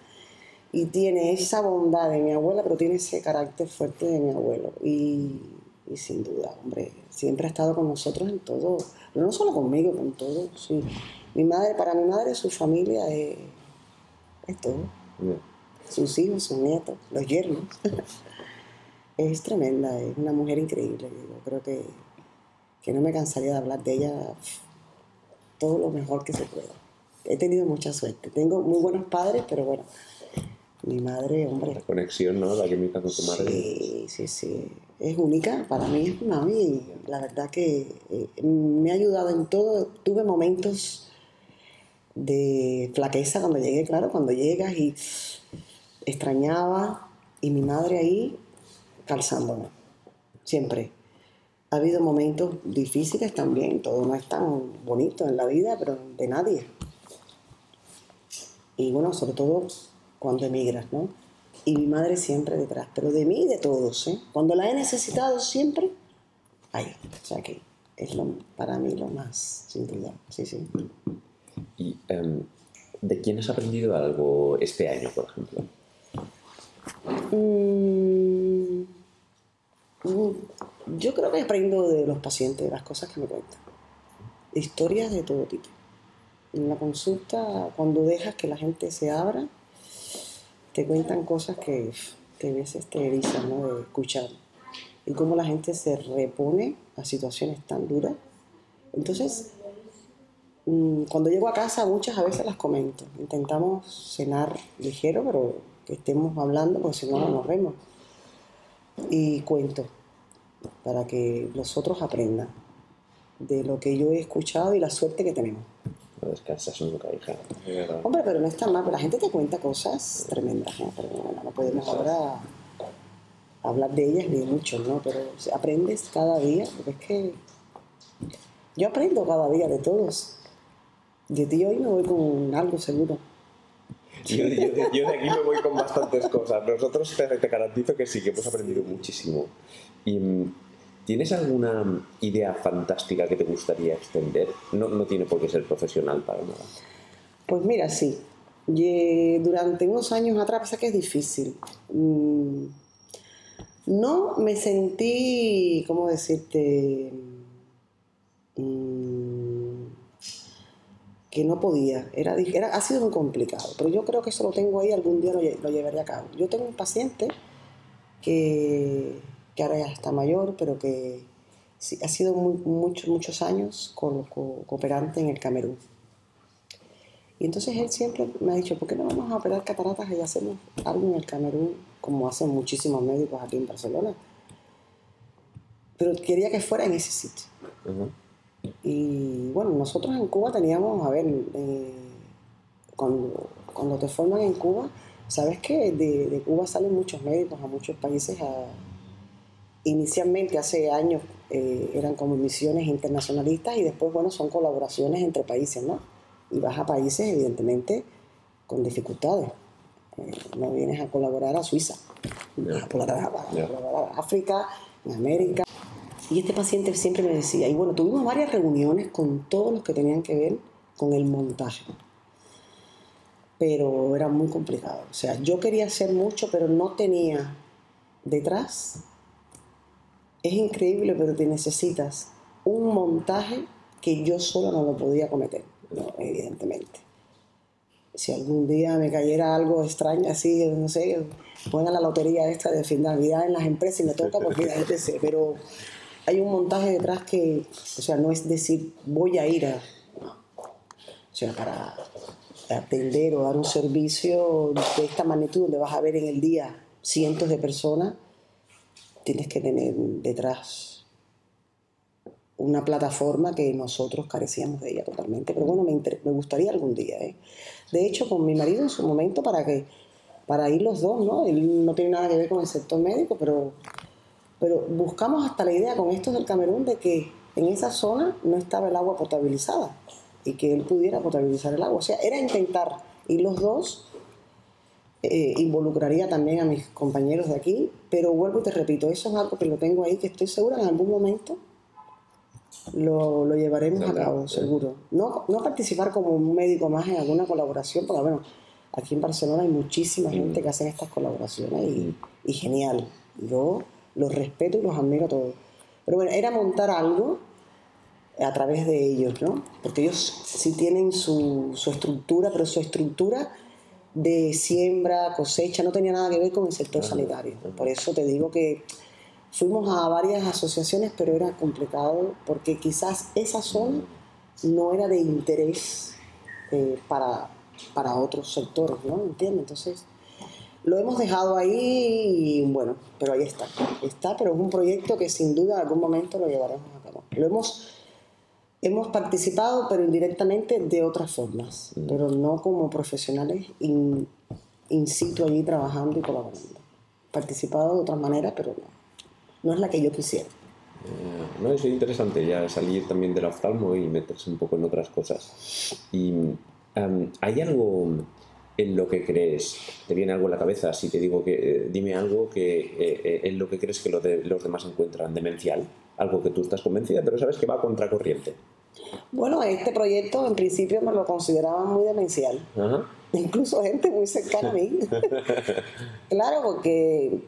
Y tiene esa bondad de mi abuela, pero tiene ese carácter fuerte de mi abuelo. Y, sin duda, hombre, siempre ha estado con nosotros en todo, no solo conmigo, con todo. Sí. Mi madre, para mi madre, su familia es, todo. Sus hijos, sus nietos, los yernos. [LAUGHS] es tremenda, es una mujer increíble. Yo creo que, que no me cansaría de hablar de ella todo lo mejor que se pueda. He tenido mucha suerte. Tengo muy buenos padres, pero bueno, mi madre, hombre. La conexión, ¿no? La química con tu madre. Sí, sí, sí. Es única, para mí es mami y la verdad que eh, me ha ayudado en todo. Tuve momentos de flaqueza cuando llegué, claro, cuando llegas y extrañaba y mi madre ahí calzándome, siempre ha habido momentos difíciles también, todo no es tan bonito en la vida, pero de nadie. Y bueno, sobre todo cuando emigras, ¿no? Y mi madre siempre detrás, pero de mí y de todos, ¿eh? Cuando la he necesitado siempre, ahí. O sea que es lo, para mí lo más, sin duda, sí, sí. ¿Y em, de quién has aprendido algo este año, por ejemplo? Mm, yo creo que aprendo de los pacientes, de las cosas que me cuentan. Historias de todo tipo. En la consulta, cuando dejas que la gente se abra, te cuentan cosas que, que a veces te erizan ¿no? de escuchar. Y cómo la gente se repone a situaciones tan duras. Entonces, mm, cuando llego a casa, muchas a veces las comento. Intentamos cenar ligero, pero que estemos hablando, porque si no, no nos vemos. Y cuento para que los otros aprendan de lo que yo he escuchado y la suerte que tenemos. No descansas nunca, hija. Hombre, pero no está mal, la gente te cuenta cosas tremendas, ¿no? Pero bueno, no podemos ahora hablar de ellas ni mucho, ¿no? Pero aprendes cada día, porque es que Yo aprendo cada día de todos. De ti hoy me voy con algo seguro. Yo, de aquí me voy con bastantes cosas. Nosotros te, te, garantizo que sí, que hemos aprendido muchísimo. ¿Y mm, tienes alguna idea fantástica que te gustaría extender? No, no tiene por qué ser profesional para nada. Pues mira, sí. durante unos años atrás, pasa que es difícil. Mm, no me sentí, ¿cómo decirte? Que no podía. Era, ha sido muy complicado, pero yo creo que eso lo tengo ahí, algún día lo, lo llevaré a cabo. Yo tengo un paciente que, que ahora ya está mayor, pero que ha sido muy, muchos, muchos años cooperante en el Camerún. Y entonces él siempre me ha dicho, ¿por qué no vamos a operar cataratas y hacemos algo en el Camerún, como hacen muchísimos médicos aquí en Barcelona? Pero quería que fuera en ese sitio. Y bueno, nosotros en Cuba teníamos, a ver, eh, cuando, cuando, te forman en Cuba, sabes que de, de, Cuba salen muchos médicos a muchos países. A, inicialmente, hace años, eh, eran como misiones internacionalistas y después, bueno, son colaboraciones entre países, ¿no? y vas a países evidentemente con dificultades. Eh, no vienes a colaborar a Suiza, a colaborar, a, África, en América. Y este paciente siempre me decía, y bueno, tuvimos varias reuniones con todos los que tenían que ver con el montaje, pero era muy complicado. O sea, yo quería hacer mucho, pero no tenía detrás. Es increíble, pero te necesitas un montaje que yo solo no lo podía cometer evidentemente. Si algún día me cayera algo extraño así, no sé, pongan la lotería esta de fin de Navidad en las empresas y me toca, porque la gente se. Pero hay un montaje detrás que, o sea, no es decir, voy a ir a. O sea, para atender o dar un servicio de esta magnitud, donde vas a ver en el día cientos de personas, tienes que tener detrás una plataforma que nosotros carecíamos de ella totalmente. Pero bueno, me, me gustaría algún día. ¿eh? De hecho, con mi marido en su momento, para, que, para ir los dos, ¿no? Él no tiene nada que ver con el sector médico, pero, pero buscamos hasta la idea con estos del Camerún de que en esa zona no estaba el agua potabilizada y que él pudiera potabilizar el agua. O sea, era intentar ir los dos. Eh, involucraría también a mis compañeros de aquí, pero vuelvo y te repito, eso es algo que lo tengo ahí, que estoy segura en algún momento lo, lo llevaremos a cabo, seguro. No, no participar como un médico más en alguna colaboración, porque bueno, aquí en Barcelona hay muchísima mm. gente que hace estas colaboraciones y, y genial. Yo los respeto y los admiro a todos. Pero bueno, era montar algo a través de ellos, ¿no? Porque ellos sí tienen su, su, estructura, pero su estructura de siembra, cosecha, no tenía nada que ver con el sector sanitario. Por eso te digo que Fuimos a varias asociaciones, pero era complicado porque quizás esa zona no era de interés eh, para, para otros sectores, ¿no? ¿Entiendes? Entonces, lo hemos dejado ahí y bueno, pero ahí está. Está, pero es un proyecto que sin duda en algún momento lo llevaremos a cabo. Lo hemos, hemos participado, pero indirectamente de otras formas, mm. pero no como profesionales in, in situ allí trabajando y colaborando. Participado de otras maneras, pero no no es la que yo quisiera. Eh, no, es interesante ya salir también del oftalmo y meterse un poco en otras cosas. Y em, hay algo en lo que crees, te viene algo en la cabeza, si te digo que eh, dime algo que eh, en lo que crees que los demás encuentran demencial, algo que tú estás convencida, pero sabes que va a contracorriente. Bueno, este proyecto en principio me lo consideraba muy demencial. Incluso gente muy cercana a mí. [LAUGHS] claro, porque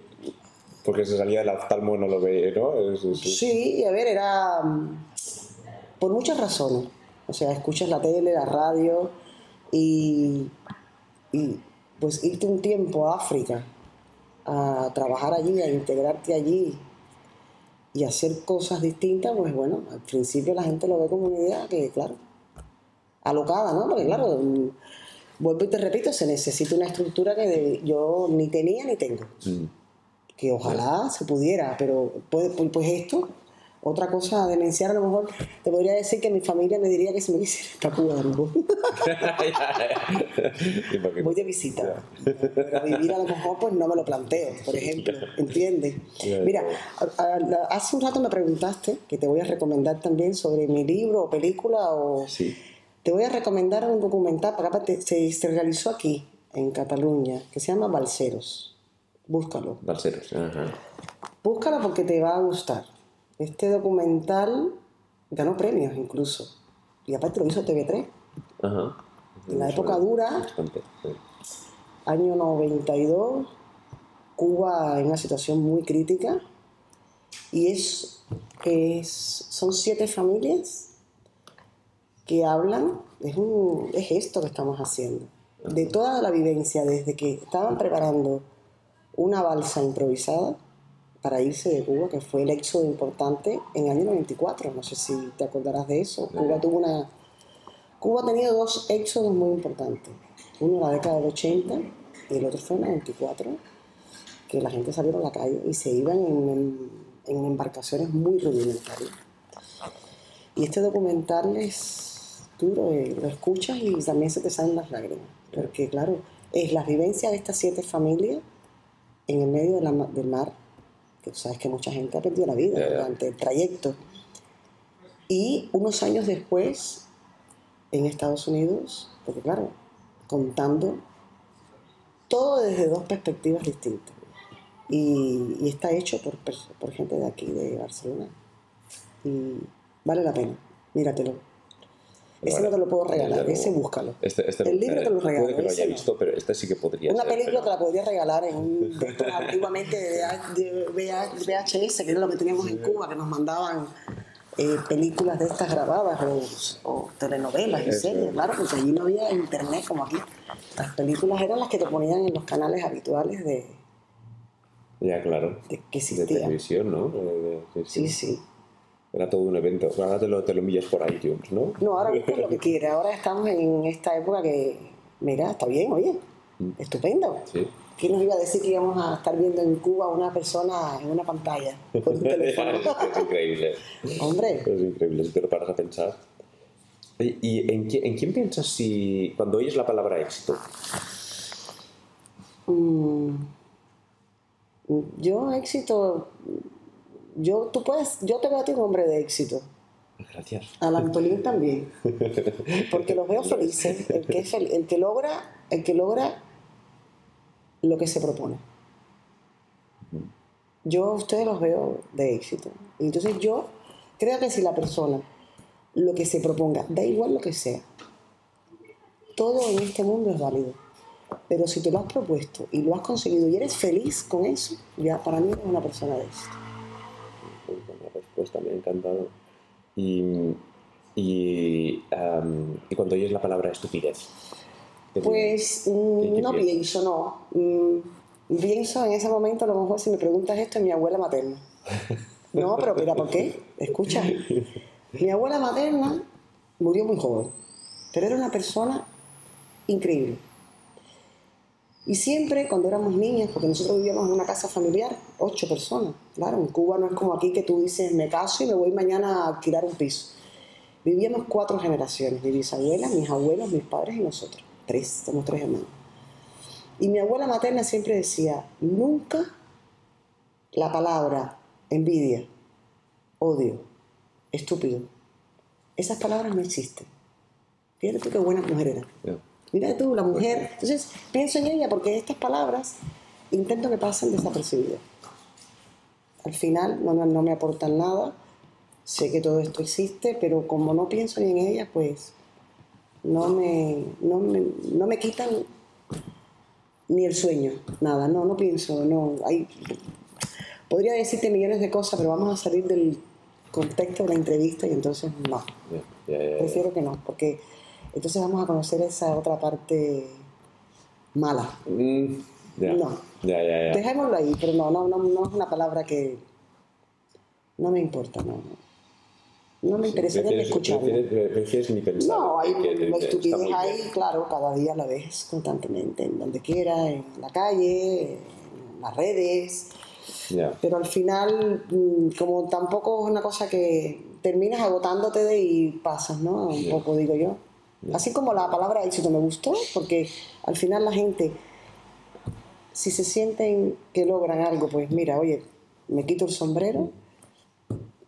porque se salía del oftalmo no lo ve, ¿no? Sí, a ver, era mm, por muchas razones. O sea, escuchas la tele, la radio y, y pues irte un tiempo a África a trabajar allí, a integrarte allí y hacer cosas distintas, pues bueno, al principio la gente lo ve como una idea que, claro, alocada, ¿no? Porque claro, mm, vuelvo y te repito, se necesita una estructura que yo ni tenía ni tengo. Mm que ojalá se pudiera, pero pues, pues, pues esto, Otra cosa demencial, a lo mejor te podría decir que mi familia me diría que se me quisiera esta Cuba de nuevo. Voy de visita. Pero vivir a lo mejor pues no me lo planteo, por ejemplo. ¿Entiendes? Mira, hace un rato me preguntaste, que te voy a recomendar también sobre mi libro o película o... Sí. Te voy a recomendar un documental, para se, se realizó aquí, en Cataluña, que se llama Balseros. Búscalo. Balseros, ajá. Búscalo porque te va a gustar. Este documental ganó premios incluso. Y aparte lo hizo TV3. Ajá. En la época dura, año 92, Cuba en una situación muy crítica. Y es, es son siete familias que hablan, es, un, es esto que estamos haciendo. De toda la vivencia, desde que estaban preparando una balsa improvisada, para irse de Cuba, que fue el éxodo importante en el año 94. No sé si te acordarás de eso. Cuba tuvo una. Cuba ha tenido dos éxodos muy importantes. Uno en la década del 80 y el otro fue en el 94, que la gente salió a la calle y se iban en, embarcaciones muy rudimentarias. Y este documental es duro, eh, lo escuchas y también se te salen las lágrimas. Porque, claro, es la vivencia de estas siete familias en el medio del mar sabes que mucha gente ha perdido la vida durante el trayecto. Y unos años después, en Estados Unidos, porque claro, contando todo desde dos perspectivas distintas. Y, está hecho por, por gente de aquí, de Barcelona. Y vale la pena, míratelo. Ese no te lo puedo regalar, ese búscalo. Este, este, el libro te lo regalo. Puede que lo haya visto, pero este sí que podría Una ser, película te la podría regalar en un, antiguamente de, VHS, que era lo que teníamos en Cuba, que nos mandaban eh, películas de estas grabadas o, telenovelas y series, claro, porque allí no había internet como aquí. Las películas eran las que te ponían en los canales habituales de. Ya, claro. De, que De televisión, ¿no? sí. sí. Era todo un evento. Ahora te lo, te lo millas por iTunes, ¿no? No, ahora [LAUGHS] buscas lo que quieres. Ahora estamos en esta época que, mira, está bien, oye, mm. estupendo. Sí. ¿Quién nos iba a decir que íbamos a estar viendo en Cuba a una persona en una pantalla con un [LAUGHS] teléfono? es increíble. [LAUGHS] Hombre. Es increíble, si te lo paras a pensar. ¿Y en, en quién piensas si cuando oyes la palabra éxito? Mm, yo éxito yo, tú puedes, yo te veo a ti un hombre de éxito. Gracias. Al Antolín también. Porque los veo felices. El que, el que, logra, el que logra lo que se propone. Yo a ustedes los veo de éxito. Entonces yo creo que si la persona lo que se proponga, da igual lo que sea, todo en este mundo es válido. Pero si te lo has propuesto y lo has conseguido y eres feliz con eso, ya para mí eres una persona de éxito me ha encantado. Y, y, y cuando oyes la palabra estupidez. Pues mm, no pienso, no. Mm, pienso en ese momento, a lo mejor si me preguntas esto, en mi abuela materna. No, pero mira, ¿por qué? Escucha. Mi abuela materna murió muy joven, pero era una persona increíble. Y siempre cuando éramos niñas, porque nosotros vivíamos en una casa familiar, ocho personas. Claro, en Cuba no es como aquí que tú dices, me caso y me voy mañana a alquilar un piso. Vivíamos cuatro generaciones, mi bisabuela, mis abuelos, mis padres y nosotros. Tres, somos tres hermanos. Y mi abuela materna siempre decía, nunca la palabra envidia, odio, estúpido. Esas palabras no existen. Fíjate tú qué buena mujer era. Mira tú, la mujer. Entonces, pienso en ella porque estas palabras intento que pasen desapercibidas. Al final no, no, me aportan nada, sé que todo esto existe, pero como no pienso ni en ella, pues no me, no me, no me quitan ni el sueño, nada, no, no pienso, no, hay, podría decirte millones de cosas, pero vamos a salir del contexto de la entrevista y entonces no, prefiero que no, porque entonces vamos a conocer esa otra parte mala. Mm, no. Dejémoslo ahí, pero no, no, no, no es una palabra que no me importa, no. No me interesa ni escucharla. No, hay una estupidez ahí, claro, cada día la ves constantemente, en donde quiera, en la calle, en las redes. Pero al final, mm, como tampoco es una cosa que terminas agotándote de y pasas, ¿no? Un poco, digo yo. Así como la palabra éxito me gustó, porque al final la gente, si se sienten que logran algo, pues mira, oye, me quito el sombrero,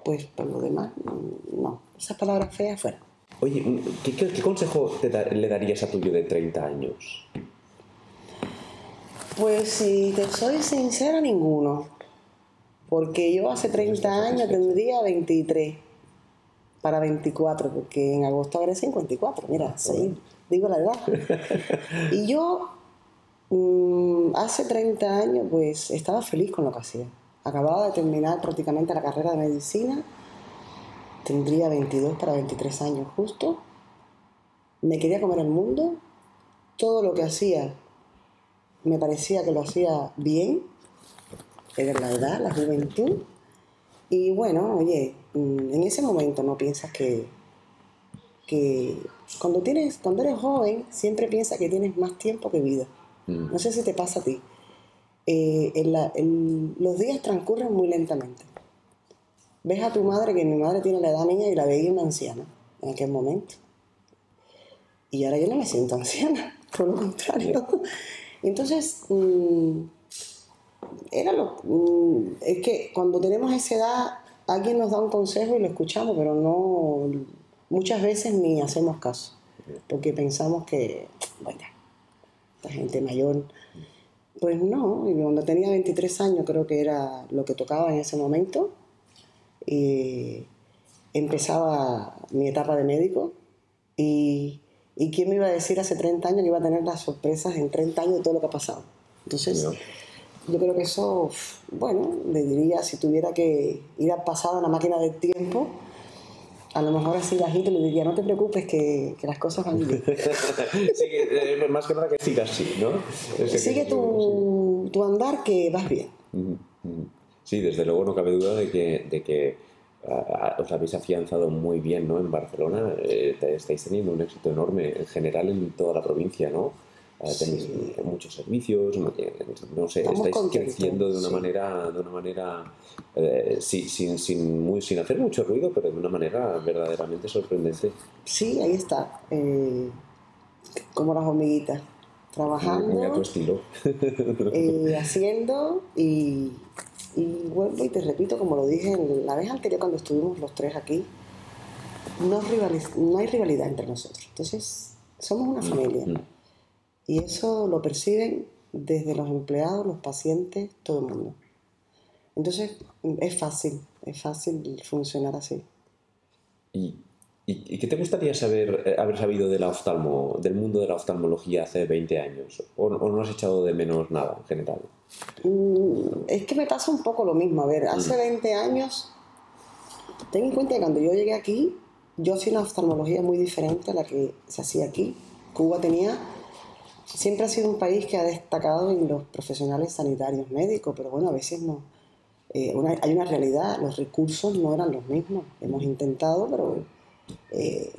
pues por lo demás, no. Esas palabras feas fuera. Oye, ¿qué, consejo le darías a tuyo de 30 años? Pues si te soy sincera, ninguno. Porque yo hace 30 años tendría 23 para 24, porque en agosto habré 54. Mira, sí, digo la edad. [LAUGHS] Y yo mm, hace 30 años pues estaba feliz con lo que hacía. Acababa de terminar prácticamente la carrera de medicina tendría 22 para 23 años justo, me quería comer el mundo, todo lo que hacía me parecía que lo hacía bien, era la edad, la juventud, y bueno, oye, en ese momento no piensas que, que cuando, tienes, cuando eres joven siempre piensas que tienes más tiempo que vida. Mm. No sé si te pasa a ti. Eh, los días transcurren muy lentamente ves a tu madre, que mi madre tiene la edad mía y la veía una anciana en aquel momento. Y ahora yo no me siento anciana, [LAUGHS] por lo contrario. Entonces, mm, era lo, mm, es que cuando tenemos esa edad, alguien nos da un consejo y lo escuchamos, pero no, muchas veces ni hacemos caso, porque pensamos que, bueno, la gente mayor, pues no, y cuando tenía 23 años creo que era lo que tocaba en ese momento, y empezaba mi etapa de médico y, y, quién me iba a decir hace 30 años que iba a tener las sorpresas en 30 años de todo lo que ha pasado. Entonces, yo creo que eso, bueno, le diría, si tuviera que ir a pasar a una máquina del tiempo, a lo mejor así bajito le diría, no te preocupes que, que las cosas van bien. [LAUGHS] Sigue, eh, más que nada que sigas así, ¿no? Sigue tu, tu, andar que vas bien. Sí, desde luego no cabe duda de que, de que os habéis afianzado muy bien ¿no? en Barcelona. Eh, estáis teniendo un éxito enorme en general en toda la provincia, ¿no? Eh, tenéis muchos servicios, no sé, estáis creciendo de una manera, de una manera eh, sin, sin, muy, sin hacer mucho ruido, pero de una manera verdaderamente sorprendente. Sí, ahí está, como las hormiguitas, trabajando, a tu estilo. [LAUGHS] haciendo y, y vuelvo y te repito, como lo dije la vez anterior cuando estuvimos los tres aquí, no, no hay rivalidad entre nosotros. Entonces, somos una familia. Mm. Y eso lo perciben desde los empleados, los pacientes, todo el mundo. Entonces, es fácil, es fácil funcionar así. ¿Y, y, qué te gustaría saber, eh, haber sabido de la oftalmo, del mundo de la oftalmología hace 20 años? ¿O, o no has echado de menos nada en general? Mm, es que me pasa un poco lo mismo. A ver, hace 20 mm. años, ten en cuenta que cuando yo llegué aquí, yo hacía una oftalmología muy diferente a la que se hacía aquí. Cuba tenía, siempre ha sido un país que ha destacado en los profesionales sanitarios médicos, pero bueno, a veces no. Eh, hay una realidad, los recursos no eran los mismos. Hemos intentado, pero eh,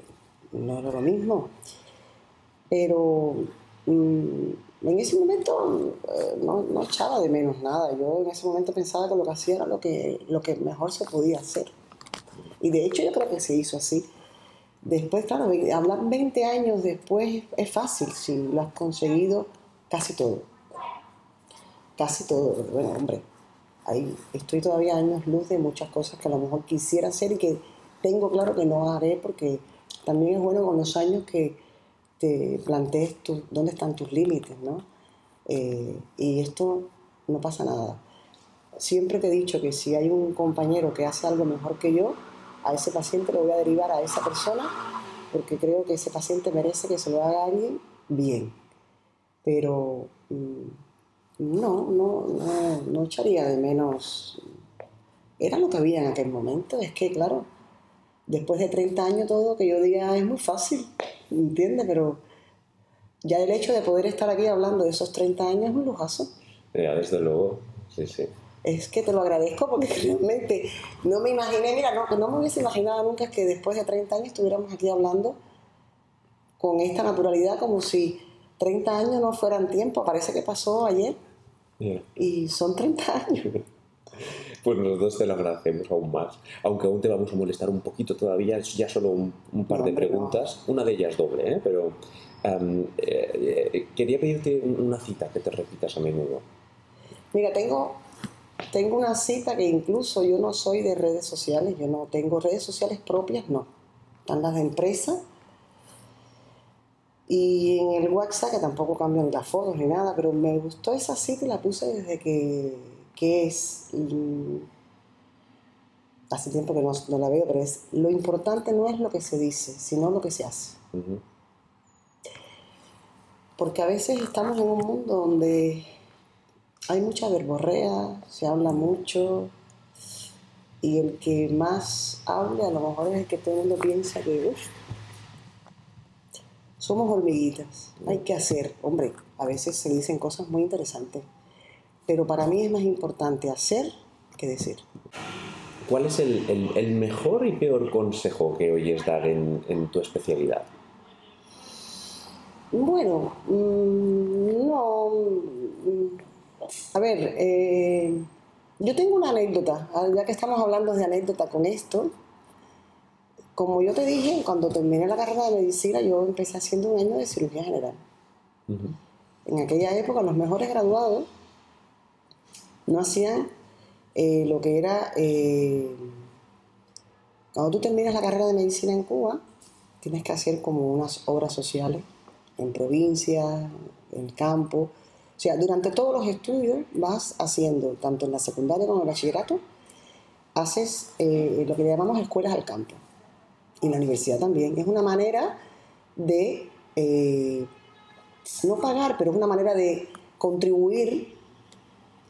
no era lo mismo. Pero mm, en ese momento eh, no, no, echaba de menos nada. Yo en ese momento pensaba que lo que hacía era lo que, lo que mejor se podía hacer. Y de hecho yo creo que se hizo así. Después, claro, hablar 20 años después es fácil si lo has conseguido casi todo. Casi todo. Bueno, hombre, ahí estoy todavía años luz de muchas cosas que a lo mejor quisiera hacer y que tengo claro que no haré porque también es bueno con los años que te plantees dónde están tus límites, ¿no? Eh, y esto no pasa nada. Siempre te he dicho que si hay un compañero que hace algo mejor que yo, a ese paciente lo voy a derivar a esa persona porque creo que ese paciente merece que se lo haga alguien bien. Pero mm, no, no, no, no echaría de menos. Era lo que había en aquel momento. Es que, claro, después de 30 años todo que yo diga es muy fácil. ¿entiendes? Pero ya el hecho de poder estar aquí hablando de esos 30 años es un lujazo. Ya, desde luego, sí, sí. Es que te lo agradezco porque realmente no me imaginé, mira, no, no me hubiese imaginado nunca que después de 30 años estuviéramos aquí hablando con esta naturalidad como si 30 años no fueran tiempo, parece que pasó ayer. Y son 30 años. [LAUGHS] Pues nosotros te lo agradecemos aún más. Aunque aún te vamos a molestar un poquito todavía, es ya solo un, par de preguntas. Una de ellas doble, ¿eh? pero eh, eh, quería pedirte una cita que te repitas a menudo. Mira, tengo, tengo una cita que incluso yo no soy de redes sociales, yo no tengo redes sociales propias, no. Están las de empresa. Y en el WhatsApp, que tampoco cambian las fotos ni nada, pero me gustó esa cita y la puse desde que, que es, hace tiempo que no, la veo, pero es, lo importante no es lo que se dice, sino lo que se hace. Porque a veces estamos en un mundo donde hay mucha verborrea, se habla mucho, y el que más habla a lo mejor es el que todo el mundo piensa que, somos hormiguitas, hay que hacer, hombre, a veces se dicen cosas muy interesantes, pero para mí es más importante hacer que decir. ¿Cuál es el, mejor y peor consejo que oyes dar en, tu especialidad? Bueno, mm, no, a ver, eh, yo tengo una anécdota, ah, ya que estamos hablando de anécdota con esto. Como yo te dije, cuando terminé la carrera de medicina, yo empecé haciendo un año de cirugía general. En aquella época, los mejores graduados no hacían eh, lo que era. Eh, cuando tú terminas la carrera de medicina en Cuba, tienes que hacer como unas obras sociales en provincias, en el campo o sea, durante todos los estudios vas haciendo, tanto en la secundaria como en el bachillerato, haces eh, lo que llamamos escuelas al campo. Y en la universidad también. Es una manera de, eh, no pagar, pero es una manera de contribuir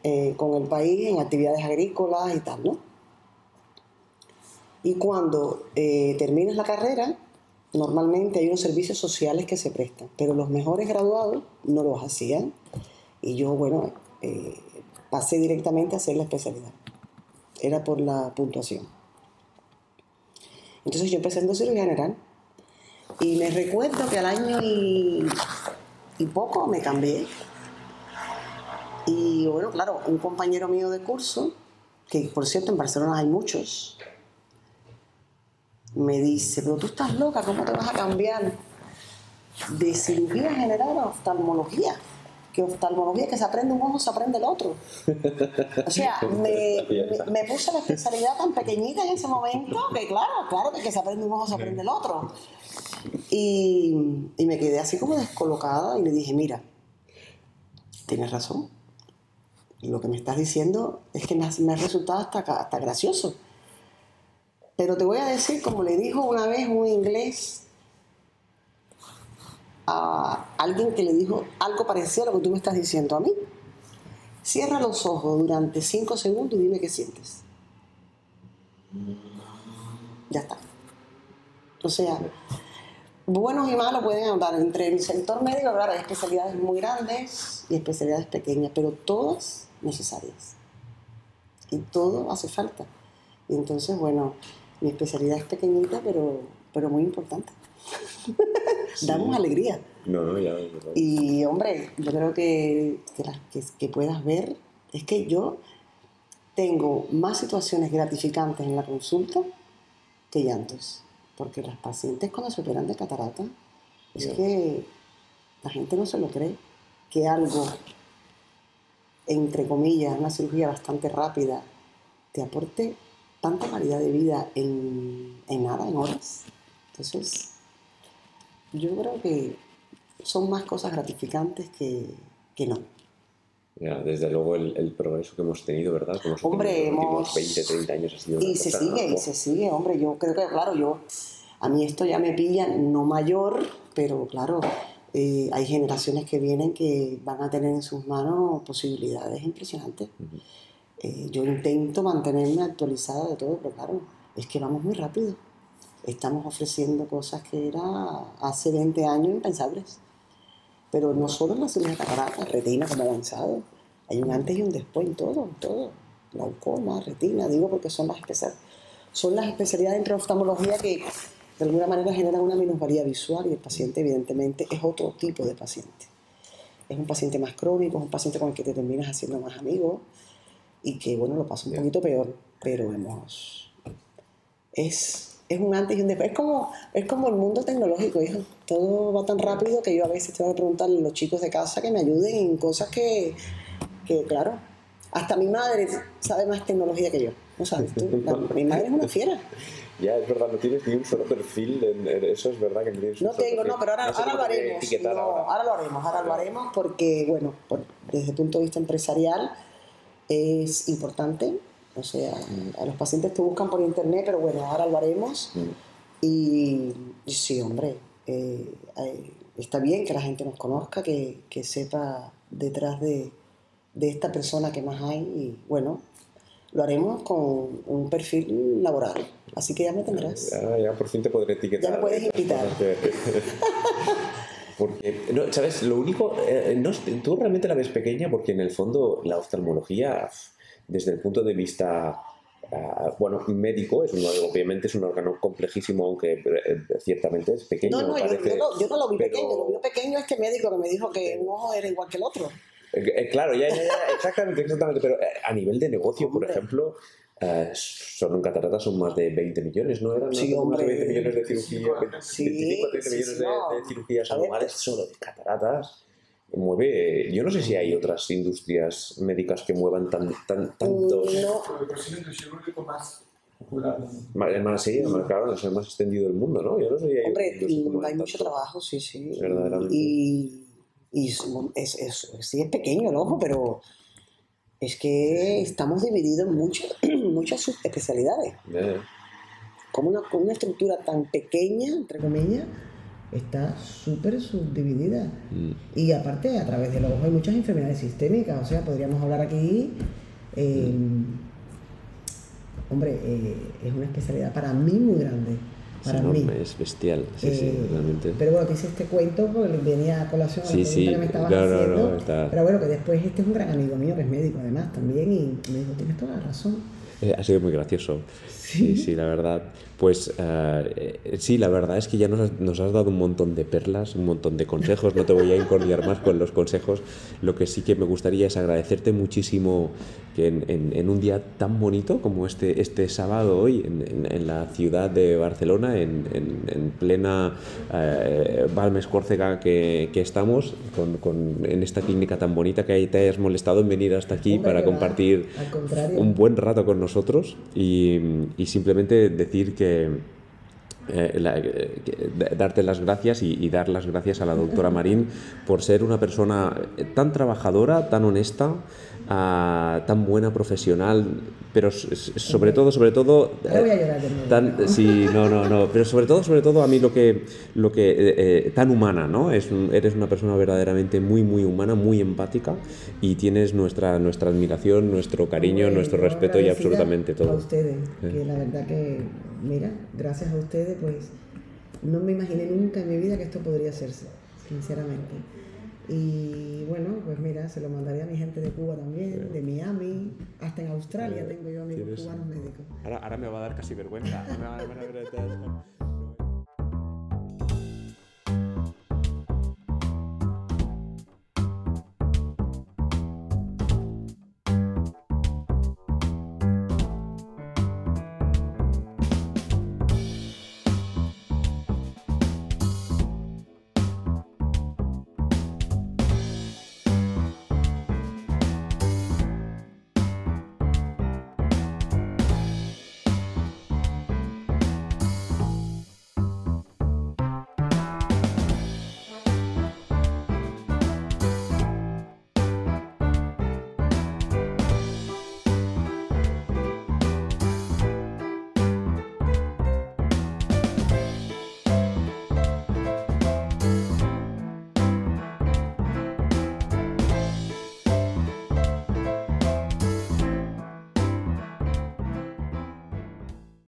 eh, con el país en actividades agrícolas y tal, ¿no? Y cuando terminas la carrera, normalmente hay unos servicios sociales que se prestan, pero los mejores graduados no los hacían y yo, bueno, eh, pasé directamente a hacer la especialidad. Era por la puntuación. Entonces yo empecé en cirugía general. Y me recuerdo que al año y, y poco me cambié. Y bueno, claro, un compañero mío de curso, que por cierto en Barcelona hay muchos, me dice, pero tú estás loca, ¿cómo te vas a cambiar de cirugía general a oftalmología? Que oftalmología, que se aprende un ojo, se aprende el otro. O sea, [LAUGHS] me, me, puse la especialidad tan pequeñita en ese momento que claro, claro que, se aprende un ojo, se aprende el otro. Y, y, me quedé así como descolocada y le dije, mira, tienes razón. Lo que me estás diciendo es que me ha, me ha resultado hasta, hasta gracioso. Pero te voy a decir, como le dijo una vez un inglés a alguien que le dijo algo parecido a lo que tú me estás diciendo a mí. Cierra los ojos durante cinco segundos y dime qué sientes. Ya está. O sea, buenos y malos pueden andar entre el sector médico, claro, hay especialidades muy grandes y especialidades pequeñas, pero todas necesarias. Y todo hace falta. Y entonces, bueno, mi especialidad es pequeñita, pero, pero muy importante. [LAUGHS] Damos alegría. No, no, ya. Y hombre, yo creo que, que, que, puedas ver, es que yo tengo más situaciones gratificantes en la consulta que llantos. Porque las pacientes cuando se operan de catarata, es que la gente no se lo cree, que algo, entre comillas, una cirugía bastante rápida, te aporte tanta calidad de vida en, en nada, en horas. Entonces, yo creo que son más cosas gratificantes que, que no. Ya, desde luego el, progreso que hemos tenido, ¿verdad? hombre, hemos... 20, 30 años ha sido Y se sigue, y se sigue, hombre. Yo creo que, claro, yo... A mí esto ya me pilla, no mayor, pero claro, eh, hay generaciones que vienen que van a tener en sus manos posibilidades impresionantes. Eh, yo intento mantenerme actualizada de todo, pero claro, es que vamos muy rápido estamos ofreciendo cosas que era hace 20 años impensables. Pero no solo en la cirugía catarata, retina como avanzado, hay un antes y un después en todo, en todo. Glaucoma, retina, digo porque son las especialidades, son las especialidades entre oftalmología que de alguna manera generan una minusvalía visual y el paciente evidentemente es otro tipo de paciente. Es un paciente más crónico, es un paciente con el que te terminas haciendo más amigo y que, bueno, lo pasa un poquito peor, pero hemos... Es, es un antes y un después. Es como, es como el mundo tecnológico, hijo. Todo va tan rápido que yo a veces tengo que preguntarle a los chicos de casa que me ayuden en cosas que, que claro, hasta mi madre sabe más tecnología que yo. ¿No sabes tú? [LAUGHS] mi madre es una fiera. Ya, es verdad, no tienes ni un solo perfil, en, eso es verdad que no tienes No tengo, no, pero ahora, ahora lo haremos. No, ahora. lo haremos, ahora lo haremos porque, bueno, desde el punto de vista empresarial es importante. O sea, a los pacientes te buscan por internet, pero bueno, ahora lo haremos. Mm. Y, sí, hombre, eh, está bien que la gente nos conozca, que, que sepa detrás de, de esta persona que más hay. Y bueno, lo haremos con un perfil laboral. Así que ya me tendrás. Ya, ya por fin te podré etiquetar. Ya me puedes invitar. [LAUGHS] Porque, no, ¿sabes? Lo único, eh, no, tú realmente la ves pequeña porque en el fondo la oftalmología, desde el punto de vista, ah, bueno, médico, es obviamente es un órgano complejísimo, aunque eh, ciertamente es pequeño. No, no, yo, no, lo vi pequeño, lo vi pequeño es que médico que me dijo que un ojo era igual que el otro. Eh, claro, ya, ya, exactamente, exactamente, pero a nivel de negocio, por ejemplo, eh, son en cataratas son más de 20 millones, ¿no? Eran sí, más de 20 millones de cirugías, 25 sí, 30 millones de, de, cirugías anuales solo de cataratas. Mueve, yo no sé si hay otras industrias médicas que muevan tan, tan, tantos. No. Más, sí, más, claro, es el más extendido del mundo, ¿no? Yo no sé si hay Hombre, hay mucho trabajo, sí, sí. Verdaderamente. Y, y es, es, sí es pequeño el ojo, pero es que estamos divididos en muchas, [CLEARS THROAT] muchas subespecialidades. Como una, una estructura tan pequeña, entre comillas, está súper subdividida. Mm. Y aparte, a través del ojo hay muchas enfermedades sistémicas. O sea, podríamos hablar aquí. Eh, hombre, eh, es una especialidad para mí muy grande. Para mí. Es bestial, sí, sí, eh, realmente. Pero bueno, te hice este cuento porque venía a colación a sí, sí, que me estabas haciendo. Pero bueno, que después este es un gran amigo mío que es médico además también y me dijo, tienes toda la razón. [LAUGHS] Eh, ha sido muy gracioso. Sí, sí, la verdad. Pues eh, sí, la verdad es que ya nos has, nos has, dado un montón de perlas, un montón de consejos. No te voy a incordiar más con los consejos. Lo que sí que me gustaría es agradecerte muchísimo que en, en, un día tan bonito como este, este sábado hoy, en, en la ciudad de Barcelona, en, plena eh, Balmes Córcega que, que estamos, con, con, en esta clínica tan bonita que te hayas molestado en venir hasta aquí para compartir un buen rato con nosotros y, y simplemente decir que eh, eh, darte las gracias y, dar las gracias a la doctora Marín por ser una persona tan trabajadora, tan honesta, tan buena profesional, pero sobre todo, sobre todo... Tan, sí, no, no, no, pero sobre todo, sobre todo a mí lo que, lo que eh, eh, tan humana, ¿no? Es, eres una persona verdaderamente muy, muy humana, muy empática y tienes nuestra, nuestra admiración, nuestro cariño, nuestro respeto y absolutamente todo. A ustedes, que la verdad que, mira, gracias a ustedes, pues no me imaginé nunca en mi vida que esto podría hacerse, sinceramente. Y bueno, pues mira, se lo mandaría a mi gente de Cuba también, de Miami, hasta en Australia tengo yo amigos cubanos médicos. Ahora, ahora me va a dar casi vergüenza. [LAUGHS]